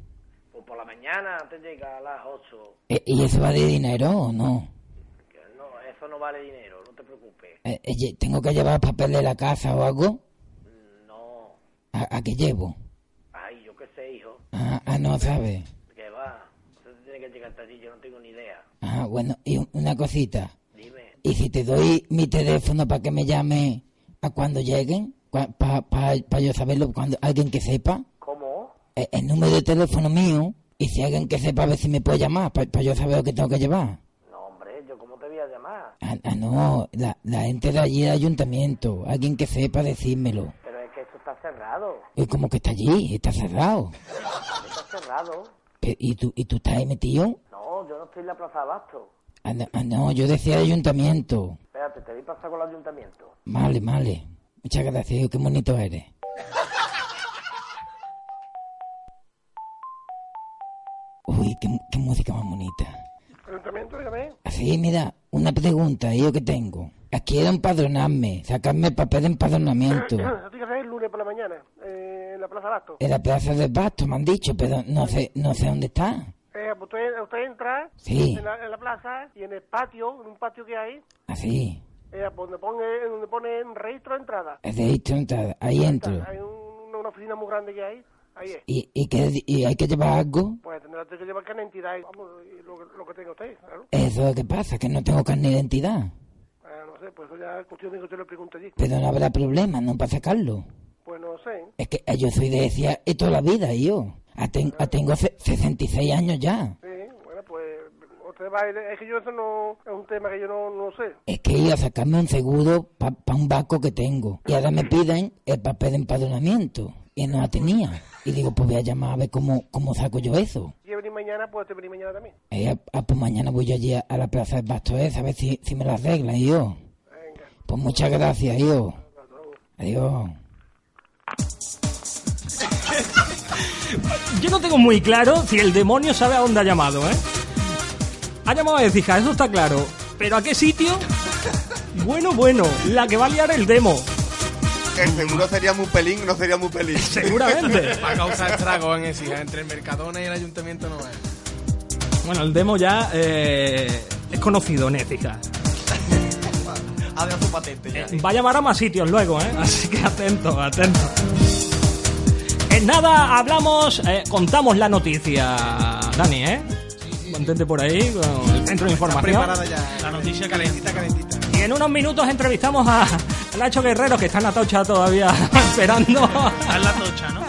Pues por la mañana te llega a las 8. Eh, ¿Y eso vale dinero o no? No, eso no vale dinero, no te preocupes. Eh, eh, ¿Tengo que llevar papel de la casa o algo? No. ¿A, a qué llevo? Ay, yo qué sé, hijo. Ah, ah, no sabe. Que va. Tiene que llegar hasta allí, yo no tengo ni idea. Ah, bueno, y un- una cosita. ¿Y si te doy mi teléfono para que me llame a cuando lleguen? Para yo saberlo, cuando alguien que sepa. ¿Cómo? Eh, El, número de teléfono mío. Y si alguien que sepa a ver si me puede llamar, para yo saber lo que tengo que llevar. No, hombre, yo cómo te voy a llamar. Ah, ah, no, la, la gente de allí del ayuntamiento. Alguien que sepa decírmelo. Pero es que esto está cerrado. Y como que está allí, está cerrado. Está cerrado. ¿Y tú, ¿Y tú estás ahí metido? No, yo no estoy en la Plaza de Abasto. Ah, no, ah, no, yo decía el ayuntamiento. Espérate, te a pasar con el ayuntamiento. Vale, vale. Muchas gracias, qué bonito eres. Uy, qué, qué música más bonita. Ayuntamiento, dígame. Así, mira, una pregunta yo que tengo. Quiero empadronarme, sacarme el papel de empadronamiento. Eso tiene que ser el lunes por la mañana, eh, en la Plaza Abasto. En la plaza de Basto me han dicho, pero no sé, no sé dónde está. Eh, pues usted, usted entra Sí. en, la, en la plaza y en el patio, en un patio que hay, Así. eh, donde pone, donde pone registro de entrada. Es de entrada. Ahí entro. Hay un- una oficina muy grande que hay, ahí es. ¿Y, y, qué- y hay que llevar algo? Pues tendrá que llevar carne de identidad vamos, y lo, lo que tenga usted, claro. Eso es lo que pasa, que no tengo carne de identidad. Ah, no sé, pues eso ya es cuestión de que usted lo pregunte allí. Pero no habrá problema, no para sacarlo. Pues no sé. Es que eh, yo soy de decía y toda la vida, yo. Ah, ten- ah, tengo se- 66 años ya. Sí, bueno, pues usted va a ir, es que yo eso no, es un tema que yo no, no sé. Es que iba a sacarme un seguro para un barco que tengo. Y ahora me piden el papel de empadronamiento. Y no la tenía. Y digo, pues voy a llamar a ver cómo, cómo saco yo eso. Si venir mañana, pues te venir mañana también. Eh, ah, pues mañana voy yo allí a, a la plaza del Basto esa, a ver si, si me la arreglan, yo. Pues muchas gracias, yo. Adiós. Yo no tengo muy claro si el demonio sabe a dónde ha llamado, ¿eh? Ha llamado a Ecija, eso está claro. ¿Pero a qué sitio? Bueno, bueno, la que va a liar el demo. El seguro sería muy pelín, no sería muy pelín. <laughs> Seguramente. <laughs> Para causar estragos en Ecija, entre el Mercadona y el Ayuntamiento no es. Bueno, el demo ya eh, es conocido en Écija. Adiós su patente ya. Va a llamar a más sitios luego, ¿eh? <laughs> Así que atento, atento. En nada, hablamos, eh, contamos la noticia, Dani, ¿eh? Mantente por ahí con el centro de información. Preparada ya. La noticia calentita, calentita. Y en unos minutos entrevistamos a Nacho Guerrero, que está en Atocha todavía <laughs> esperando. Está en la tocha, ¿no?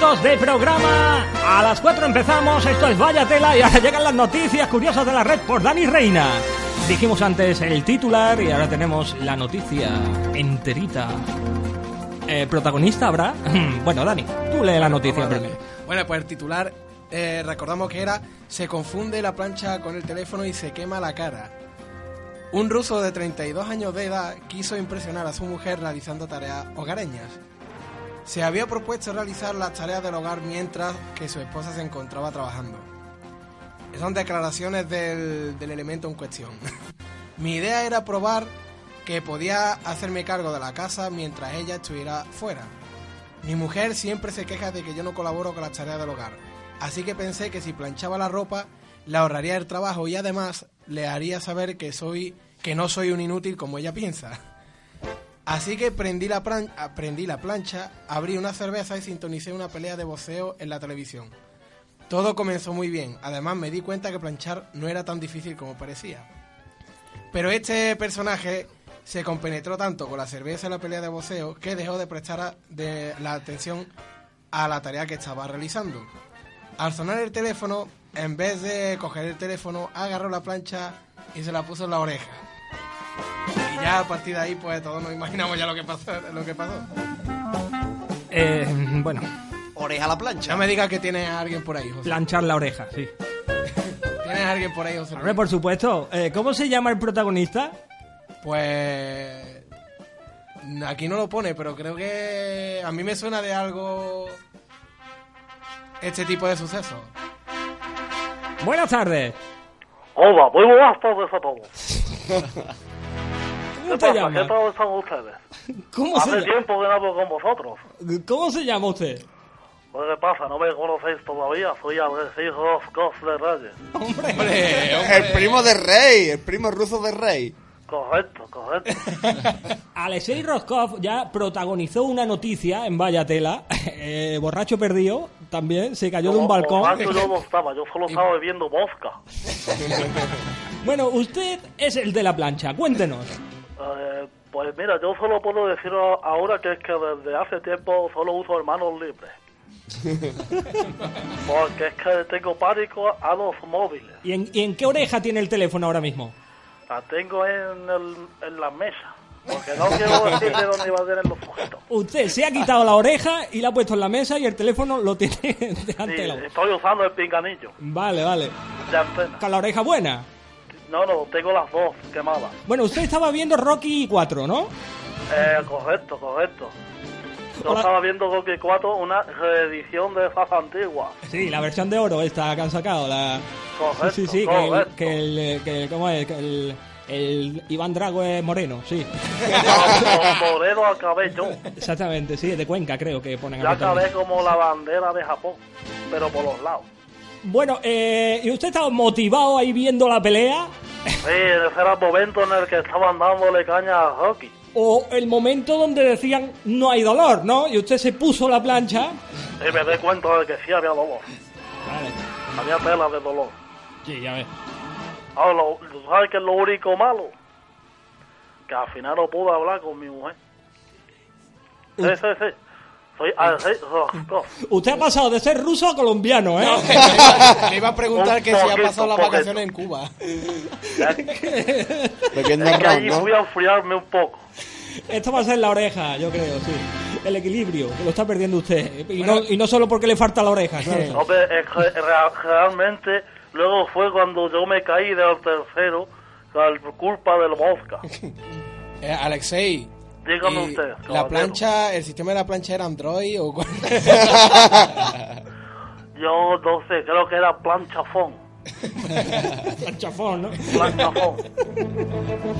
Minutos de programa. A las 4 empezamos. Esto es Vaya Tela y ahora <laughs> llegan las noticias curiosas de la red por Dani Reina. Dijimos antes el titular y ahora tenemos la noticia enterita. Eh, ¿Protagonista habrá? <laughs> bueno, Dani, tú lee la noticia primero. Bueno, pues el titular, eh, recordamos que era Se confunde la plancha con el teléfono y se quema la cara. Un ruso de 32 años de edad quiso impresionar a su mujer realizando tareas hogareñas. Se había propuesto realizar las tareas del hogar mientras que su esposa se encontraba trabajando. Son declaraciones del, del elemento en cuestión. <laughs> Mi idea era probar que podía hacerme cargo de la casa mientras ella estuviera fuera. Mi mujer siempre se queja de que yo no colaboro con las tareas del hogar, así que pensé que si planchaba la ropa le ahorraría el trabajo y además le haría saber que soy que no soy un inútil como ella piensa. Así que prendí la, plan- ah, prendí la plancha, abrí una cerveza y sintonicé una pelea de boxeo en la televisión. Todo comenzó muy bien, además me di cuenta que planchar no era tan difícil como parecía. Pero este personaje se compenetró tanto con la cerveza y la pelea de boxeo que dejó de prestar de la atención a la tarea que estaba realizando. Al sonar el teléfono, en vez de coger el teléfono, agarró la plancha y se la puso en la oreja. Ya a partir de ahí, pues todos nos imaginamos ya lo que pasó. Lo que pasó. Eh, bueno, Oreja a la plancha. No me digas que tienes a alguien por ahí, José. planchar la oreja, sí. ¿Tienes a alguien por ahí, José? Hombre, por supuesto. Eh, ¿Cómo se llama el protagonista? Pues aquí no lo pone, pero creo que a mí me suena de algo este tipo de sucesos. Buenas tardes. Hola, muy buenas tardes a todos. <laughs> ¿Cómo ¿Qué te pasa? llamas? ¿Qué tal están ustedes? <laughs> ¿Cómo Hace se, llama? tiempo que no hablo con vosotros. ¿Cómo se llama usted? Pues, ¿Qué pasa? ¿No me conocéis todavía? Soy Alexis Roscos de Reyes. <laughs> El primo de Rey, el primo ruso de Rey. Correcto, correcto. <laughs> Alexei Roskov ya protagonizó una noticia en Vaya Tela. Eh, borracho perdido también, se cayó de un balcón. Borracho yo no estaba, yo solo estaba bebiendo mosca. Bueno, usted es el de la plancha, cuéntenos. Eh, pues mira, yo solo puedo decir ahora que es que desde hace tiempo solo uso hermanos libres. <laughs> Porque es que tengo pánico a los móviles. ¿Y en, y en qué oreja tiene el teléfono ahora mismo? La tengo en, el, en la mesa. Porque no quiero decirle dónde va a tener los sujetos. Usted se ha quitado la oreja y la ha puesto en la mesa y el teléfono lo tiene <laughs> delante Sí, de la estoy usando el pinganillo Vale, vale. de antena. Con la oreja buena. No, no, tengo las dos quemadas. Bueno, usted estaba viendo Rocky 4, ¿no? Eh, correcto, correcto. Yo Hola. estaba viendo Rocky 4, una reedición de esas antiguas. Sí, la versión de oro esta que han sacado. La... Correcto, sí, sí, que el, que el, que el- ¿cómo es? Que el, el Iván Drago es moreno, sí. <laughs> Moreno acabé yo. Exactamente, sí, de Cuenca creo que ponen Ya acabé como la bandera de Japón, pero por los lados. Bueno, eh, ¿y usted estaba motivado ahí viendo la pelea? Sí, ese era el momento en el que estaban dándole caña a Rocky. ¿O el momento donde decían no hay dolor, ¿no? Y usted se puso la plancha. Y me di cuenta de que sí había dolor. Había tela de dolor. Sí, ya ves. Ahora, lo- ¿tú ¿sabes qué es lo único malo? Que al final no pude hablar con mi mujer. Sí, sí, sí. Soy Alexei Roscov. Usted ha pasado de ser ruso a colombiano, ¿eh? Le <laughs> iba a preguntar Un que si ha pasado las vacaciones en Cuba. <laughs> Bebiendo Es que allí ¿no? fui a enfriarme un poco. Esto va a ser la oreja, yo creo, sí. El equilibrio, que lo está perdiendo usted. Y no, y no solo porque le falta la oreja, claro. Es que rea- realmente luego fue cuando yo me caí del tercero por culpa del mosca. <laughs> Eh, Alexei. Dígame ¿y usted, ¿La caballero. plancha, el sistema de la plancha era Android o cuál? <laughs> Yo no sé, creo que era planchafón. <laughs> Planchafón, ¿no? Planchafón.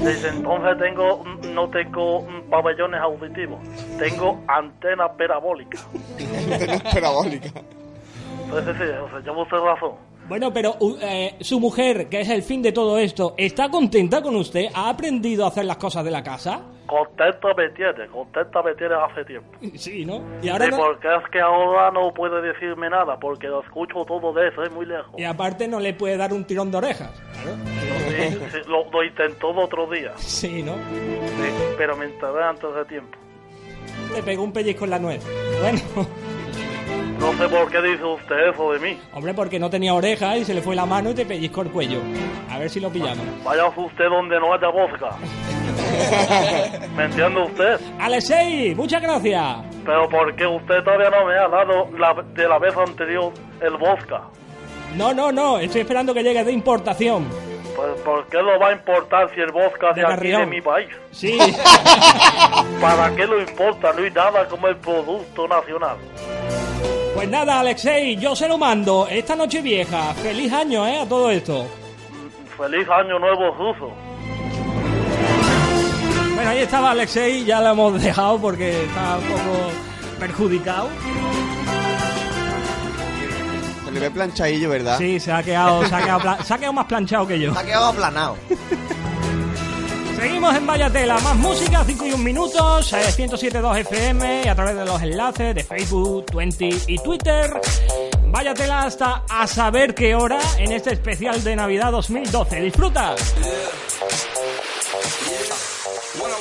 Desde entonces tengo, no tengo pabellones auditivos, tengo antena parabólica. <laughs> Parabólica. Entonces sí, o sea, llevo usted razón. Bueno, pero u- eh, su mujer, que es el fin de todo esto, ¿está contenta con usted? ¿Ha aprendido a hacer las cosas de la casa? contenta me tiene, contenta me tiene hace tiempo. <laughs> Sí, ¿no? Y ahora Sí, no- porque es que ahora no puede decirme nada, porque lo escucho todo de eso, es muy lejos. Y aparte no le puede dar un tirón de orejas. Claro. Sí, sí, lo, lo intentó el otro día, <laughs> Sí, ¿no? pero me enteré antes de tiempo. Le pegó un pellizco en la nuez. Bueno, No sé por qué dice usted eso de mí. hombre, porque no tenía orejas y se le fue la mano y te pellizcó el cuello. A ver si lo pillamos. Vaya usted donde no haya vodka. <laughs> ¿Me entiende usted? Alexei, muchas gracias. Pero porque usted todavía no me ha dado la- de la vez anterior el vodka. No, no, no, estoy esperando que llegue de importación. Pues ¿por qué lo va a importar si el vodka De de aquí de mi país? Sí. <laughs> ¿Para qué lo importa? No hay nada como el producto nacional. Pues nada, Alexei, yo se lo mando. Esta noche vieja. Feliz año, ¿eh? A todo esto. Feliz año nuevo ruso. Bueno, ahí estaba Alexei, ya lo hemos dejado porque está un poco perjudicado. Se le ve planchadillo, ¿verdad? Sí, se ha quedado, se ha quedado, se ha quedado más planchado que yo. Se ha quedado aplanado. <laughs> Seguimos en Vaya Tela, más música, 5 y 1 minutos, eh, 107.2 FM y a través de los enlaces de Facebook, 20 y Twitter. Vaya Tela hasta a saber qué hora en este especial de Navidad 2012. ¡Disfruta! When I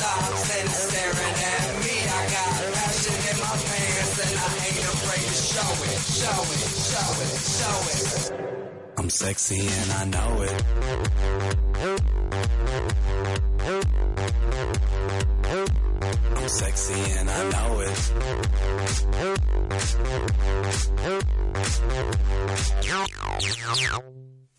staring at me. I got passion in my pants and I ain't afraid to show it, show it, show it, show it. I'm sexy and I know it. I'm sexy and I know it.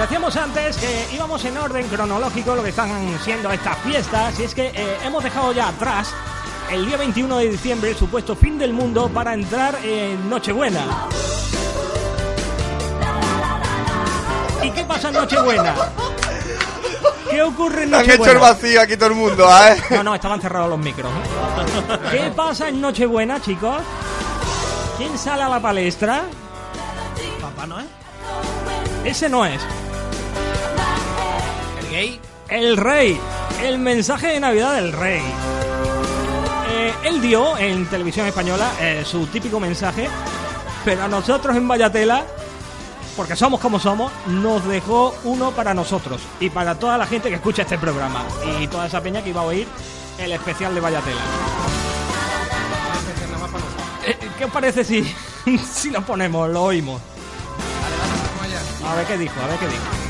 Decíamos antes que íbamos en orden cronológico lo que están siendo estas fiestas y es que eh, hemos dejado ya atrás el día 21 de diciembre, el supuesto fin del mundo, para entrar en Nochebuena. ¿Y qué pasa en Nochebuena? ¿Qué ocurre en Han Nochebuena? hecho el vacío aquí todo el mundo, ¿eh? No, no, estaban cerrados los micros. ¿eh? ¿Qué pasa en Nochebuena, chicos? ¿Quién sale a la palestra? Papá Noel. Ese no es. ¿El gay? El rey. El mensaje de Navidad del rey. Él dio en televisión española eh, su típico mensaje, pero a nosotros en Vallatela, porque somos como somos, nos dejó uno para nosotros y para toda la gente que escucha este programa y toda esa peña que iba a oír el especial de Vallatela. Eh, ¿Qué os parece si, <laughs> si lo ponemos, lo oímos? A ver qué dijo, a ver qué dijo.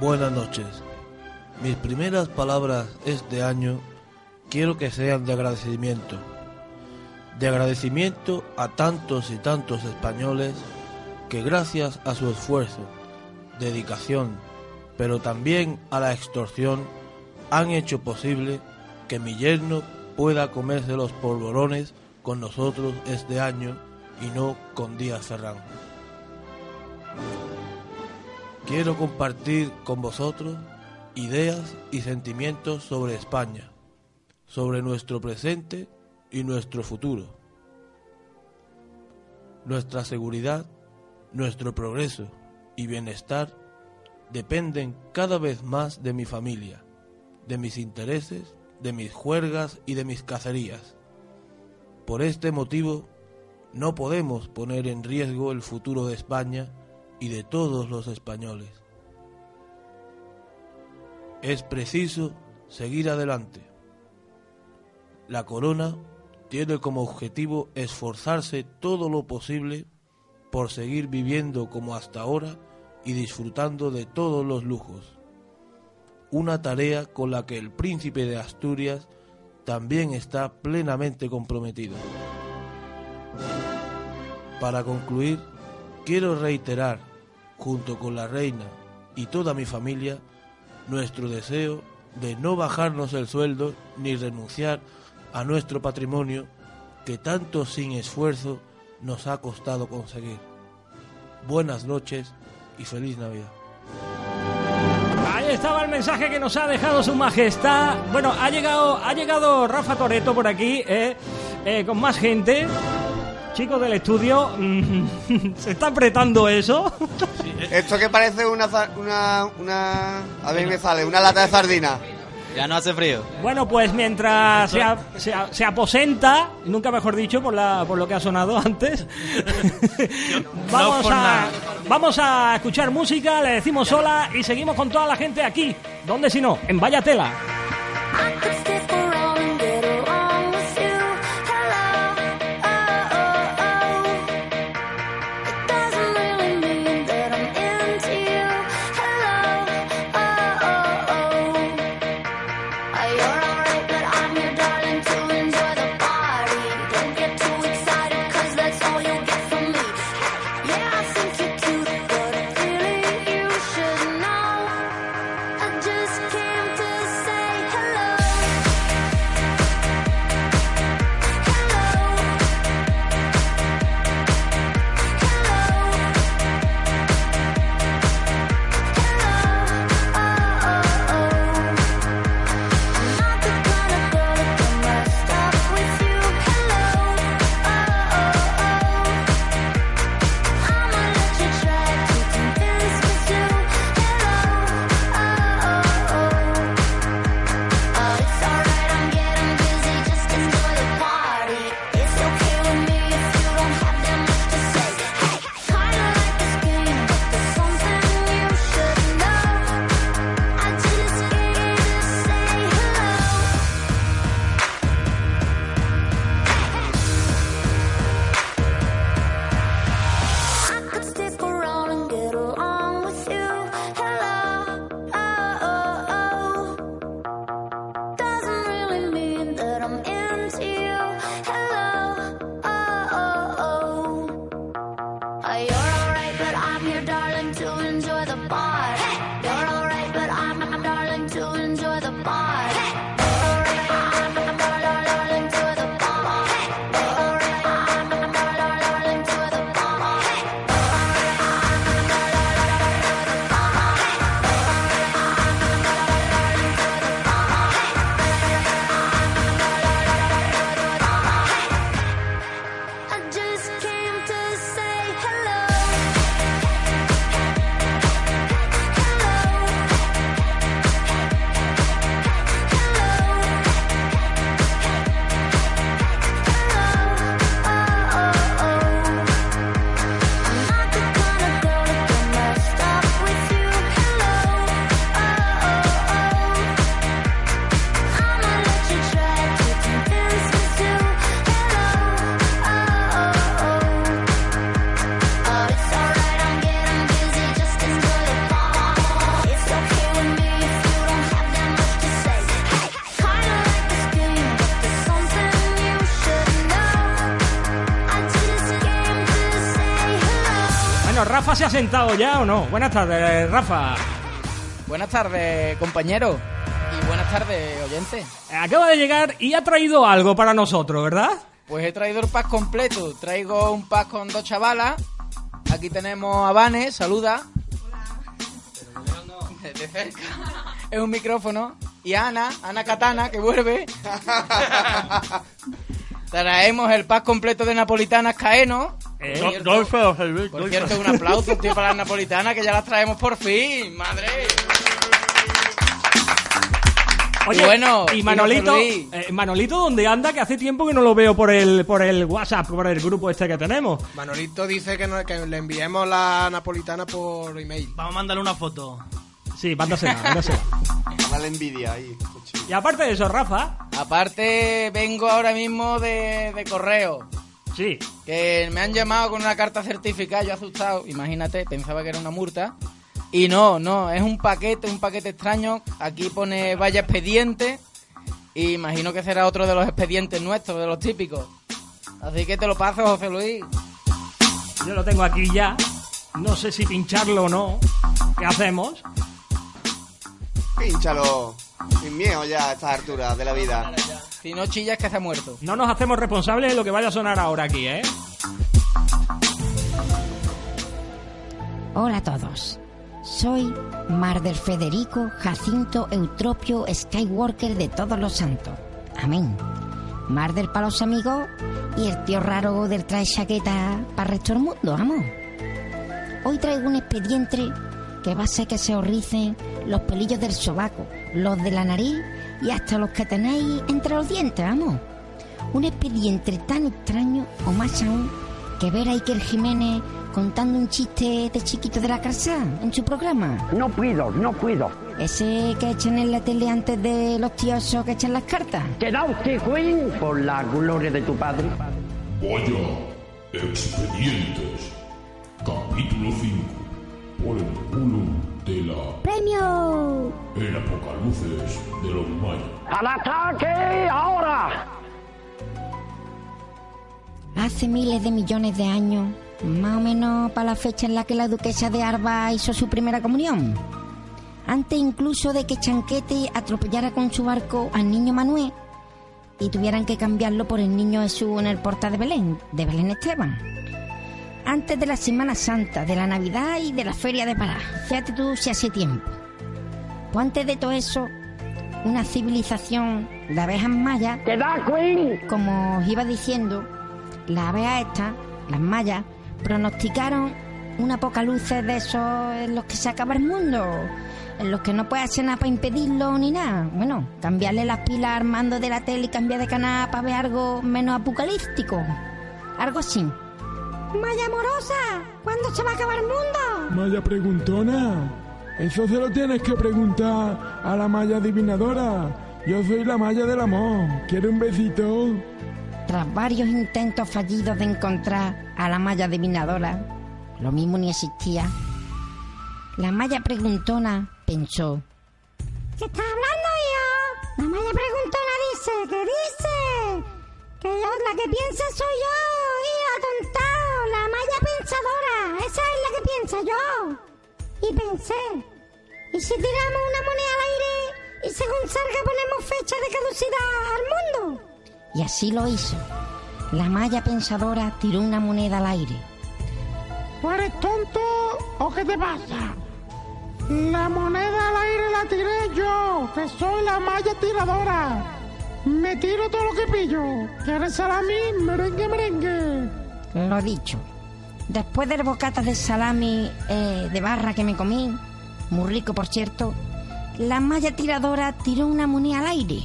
Buenas noches. Mis primeras palabras este año quiero que sean de agradecimiento. De agradecimiento a tantos y tantos españoles que gracias a su esfuerzo, dedicación, pero también a la extorsión, han hecho posible que mi yerno pueda comerse los polvorones con nosotros este año y no con Díaz Ferrán. Quiero compartir con vosotros ideas y sentimientos sobre España, sobre nuestro presente y nuestro futuro. Nuestra seguridad, nuestro progreso y bienestar dependen cada vez más de mi familia, de mis intereses, de mis juergas y de mis cacerías. Por este motivo, no podemos poner en riesgo el futuro de España y de todos los españoles. Es preciso seguir adelante. La corona tiene como objetivo esforzarse todo lo posible por seguir viviendo como hasta ahora y disfrutando de todos los lujos. Una tarea con la que el príncipe de Asturias también está plenamente comprometido. Para concluir, quiero reiterar, junto con la reina y toda mi familia, nuestro deseo de no bajarnos el sueldo ni renunciar a nuestro patrimonio que tanto sin esfuerzo nos ha costado conseguir. Buenas noches y feliz Navidad. Ahí estaba el mensaje que nos ha dejado su majestad. Bueno, ha llegado, ha llegado Rafa Toreto por aquí, eh, eh, con más gente. Chicos del estudio, mm, <laughs> ¿se está apretando eso? Esto que parece una, una, una... A ver, me sale, una lata de sardina. Ya no hace frío. Bueno, pues mientras se, a- se a- se aposenta, nunca mejor dicho por, la, por lo que ha sonado antes, <laughs> vamos, a, vamos a escuchar música, le decimos hola y seguimos con toda la gente aquí. ¿Dónde si no? En Vaya Tela. Rafa se ha sentado ya o no? Buenas tardes, Rafa. Buenas tardes, compañero. Y buenas tardes, oyente. Acaba de llegar y ha traído algo para nosotros, ¿verdad? Pues he traído el pack completo. Traigo un pack con dos chavalas. Aquí tenemos a Vane, saluda. De cerca. Es un micrófono. Y a Ana, Ana Katana, que vuelve. <laughs> Traemos el pack completo de napolitanas Caeno. Eh, Por cierto- Por cierto, un aplauso, tío, para las napolitanas, que ya las traemos por fin. ¡Madre! Oye, Y bueno, y Manolito, eh, Manolito, ¿dónde anda? Que hace tiempo que no lo veo por el, por el WhatsApp, por el grupo este que tenemos. Manolito dice que, no- que le enviemos la napolitana por email. Vamos a mandarle una foto. Sí, mándasela, mándasela. Dale envidia ahí. Y aparte de eso, Rafa. Aparte, vengo ahora mismo de, de correo. Sí. Que me han llamado con una carta certificada, yo asustado, imagínate, pensaba que era una multa. Y no, no, es un paquete, un paquete extraño. Aquí pone vaya expediente. Y imagino que será otro de los expedientes nuestros, de los típicos. Así que te lo paso, José Luis. Yo lo tengo aquí ya. No sé si pincharlo o no. ¿Qué hacemos? Pínchalo. Sin miedo ya a estas alturas de la vida. Si no chillas que se ha muerto. No nos hacemos responsables de lo que vaya a sonar ahora aquí, ¿eh? Hola a todos. Soy Mar del Federico Jacinto Eutropio Skywalker de todos los santos. Amén. Mar del para los amigos y el tío raro del trae chaqueta para el resto del mundo, vamos. Hoy traigo un expediente que va a hacer que se os ricen los pelillos del sobaco, los de la nariz y hasta los que tenéis entre los dientes, vamos. Un expediente tan extraño o más aún que ver a Iker Jiménez contando un chiste de chiquito de la casa en su programa. No puedo, no puedo. Ese que echan en la tele antes de los tiosos que echan las cartas. ¿Te da usted Queen por la gloria de tu padre? Vaya expedientes. Capítulo 5. Por el culo de la... ¡Premio! El apocalipsis de los mayas. ¡Al ataque ahora! Hace miles de millones de años, más o menos para la fecha en la que la duquesa de Arba hizo su primera comunión. Antes incluso de que Chanquete atropellara con su barco al niño Manuel y tuvieran que cambiarlo por el niño Jesús en el portal de Belén, de Belén Esteban. Antes de la Semana Santa, de la Navidad y de la Feria de Pará. Fíjate tú si hace tiempo. Pues antes de todo eso, una civilización de abejas mayas. ¡Te da, Queen! Como os iba diciendo, las abejas estas, las mayas, pronosticaron un apocalipsis de esos en los que se acaba el mundo, en los que no puede hacer nada para impedirlo ni nada. Bueno, cambiarle las pilas armando de la tele y cambiar de canal para ver algo menos apocalíptico. Algo así. Maya amorosa, ¿cuándo se va a acabar el mundo? Maya preguntona. Eso se lo tienes que preguntar a la Maya adivinadora. Yo soy la Maya del amor. ¿Quiere un besito? Tras varios intentos fallidos de encontrar a la Maya adivinadora, lo mismo ni existía, la Maya preguntona pensó. ¿Qué está hablando yo? La Maya preguntona dice, ¿qué dice? Que yo, la que piensa soy yo, esa es la que piensa yo. Y pensé, ¿y si tiramos una moneda al aire y según salga ponemos fecha de caducidad al mundo? Y así lo hizo. La Maya pensadora tiró una moneda al aire. ¿O eres tonto o qué te pasa? La moneda al aire la tiré yo, que soy la malla tiradora. Me tiro todo lo que pillo. ¿Quieres salami? Merengue, merengue. Lo dicho. Después del bocata de salami eh, de barra que me comí, muy rico por cierto, la malla tiradora tiró una moneda al aire.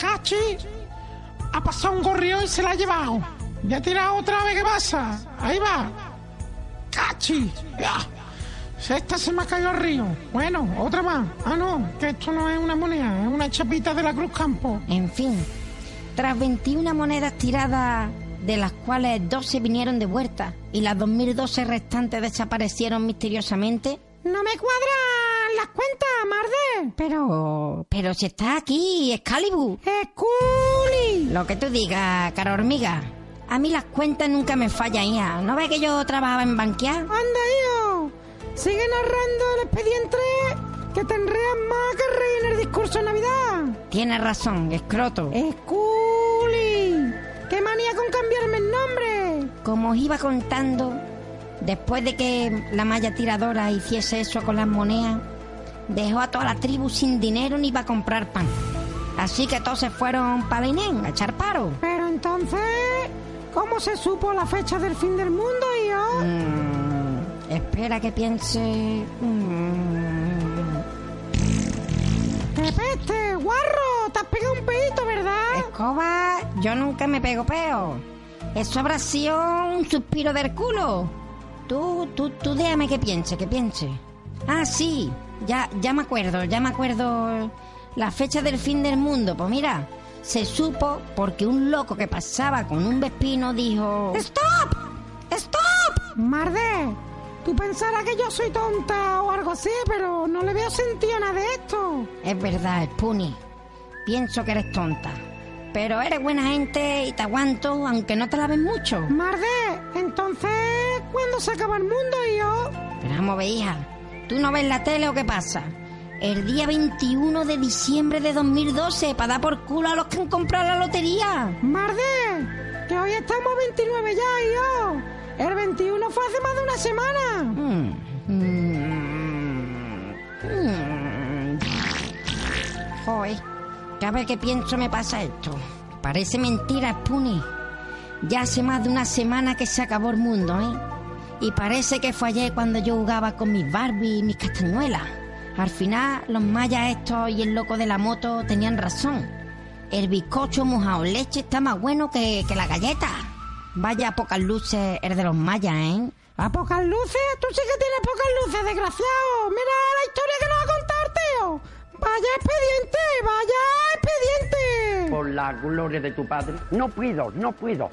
¡Cachi! Ha pasado un gorrión y se la ha llevado. Ya ha tirado otra vez, ¿qué pasa? Ahí va. ¡Cachi! Ya. Esta se me ha caído al río. Bueno, otra más. Ah, no, que esto no es una moneda, es una chapita de la Cruz Campo. En fin, tras 21 monedas tiradas, de las cuales 12 vinieron de vuelta y las 2012 restantes desaparecieron misteriosamente. No me cuadran las cuentas, Marde. Pero, pero si está aquí, Excalibur. ¡Esculi! Lo que tú digas, cara hormiga. A mí las cuentas nunca me fallan, hija. ¿No ves que yo trabajaba en banquear? Anda, hijo. Sigue narrando el expediente que te enreas más que rey en el discurso de Navidad. Tienes razón, escroto. ¡Esculi! Como os iba contando, después de que la malla tiradora hiciese eso con las monedas, dejó a toda la tribu sin dinero ni para comprar pan. Así que todos se fueron para Inén a echar paro. Pero entonces, ¿cómo se supo la fecha del fin del mundo, hijo? Mm, espera que piense. Mm, ¡Qué peste, guarro! Te has pegado un pedito, ¿verdad? Escoba, yo nunca me pego peo. Eso habrá sido un suspiro del culo. Tú, tú, tú déjame que piense, que piense. Ah, sí, ya, ya me acuerdo, ya me acuerdo la fecha del fin del mundo. Pues mira, se supo porque un loco que pasaba con un vespino dijo... ¡Stop! ¡Stop! Marde, tú pensarás que yo soy tonta o algo así, pero no le veo sentido a nada de esto. Es verdad, Spoonie. Pienso que eres tonta. Pero eres buena gente y te aguanto, aunque no te la ves mucho. Marde, entonces, ¿cuándo se acaba el mundo, yo? Pero vamos, hija. ¿Tú no ves la tele o qué pasa? El día 21 de diciembre de 2012, para dar por culo a los que han comprado la lotería. Marde, que hoy estamos 29 ya, yo. El 21 fue hace más de una semana. Mm, mm, mm. Joder, cada vez que pienso me pasa esto. Parece mentira, Spoonie. Ya hace más de una semana que se acabó el mundo, ¿eh? Y parece que fue ayer cuando yo jugaba con mis Barbie y mis castañuelas. Al final, los mayas estos y el loco de la moto tenían razón. El bizcocho mojado leche está más bueno que, que la galleta. Vaya pocas luces el de los mayas, ¿eh? ¿A pocas luces? Tú sí que tienes pocas luces, desgraciado. Mira la historia que nos va a contar, tío. Vaya expediente, vaya expediente. Por la gloria de tu padre. No puedo, no puedo.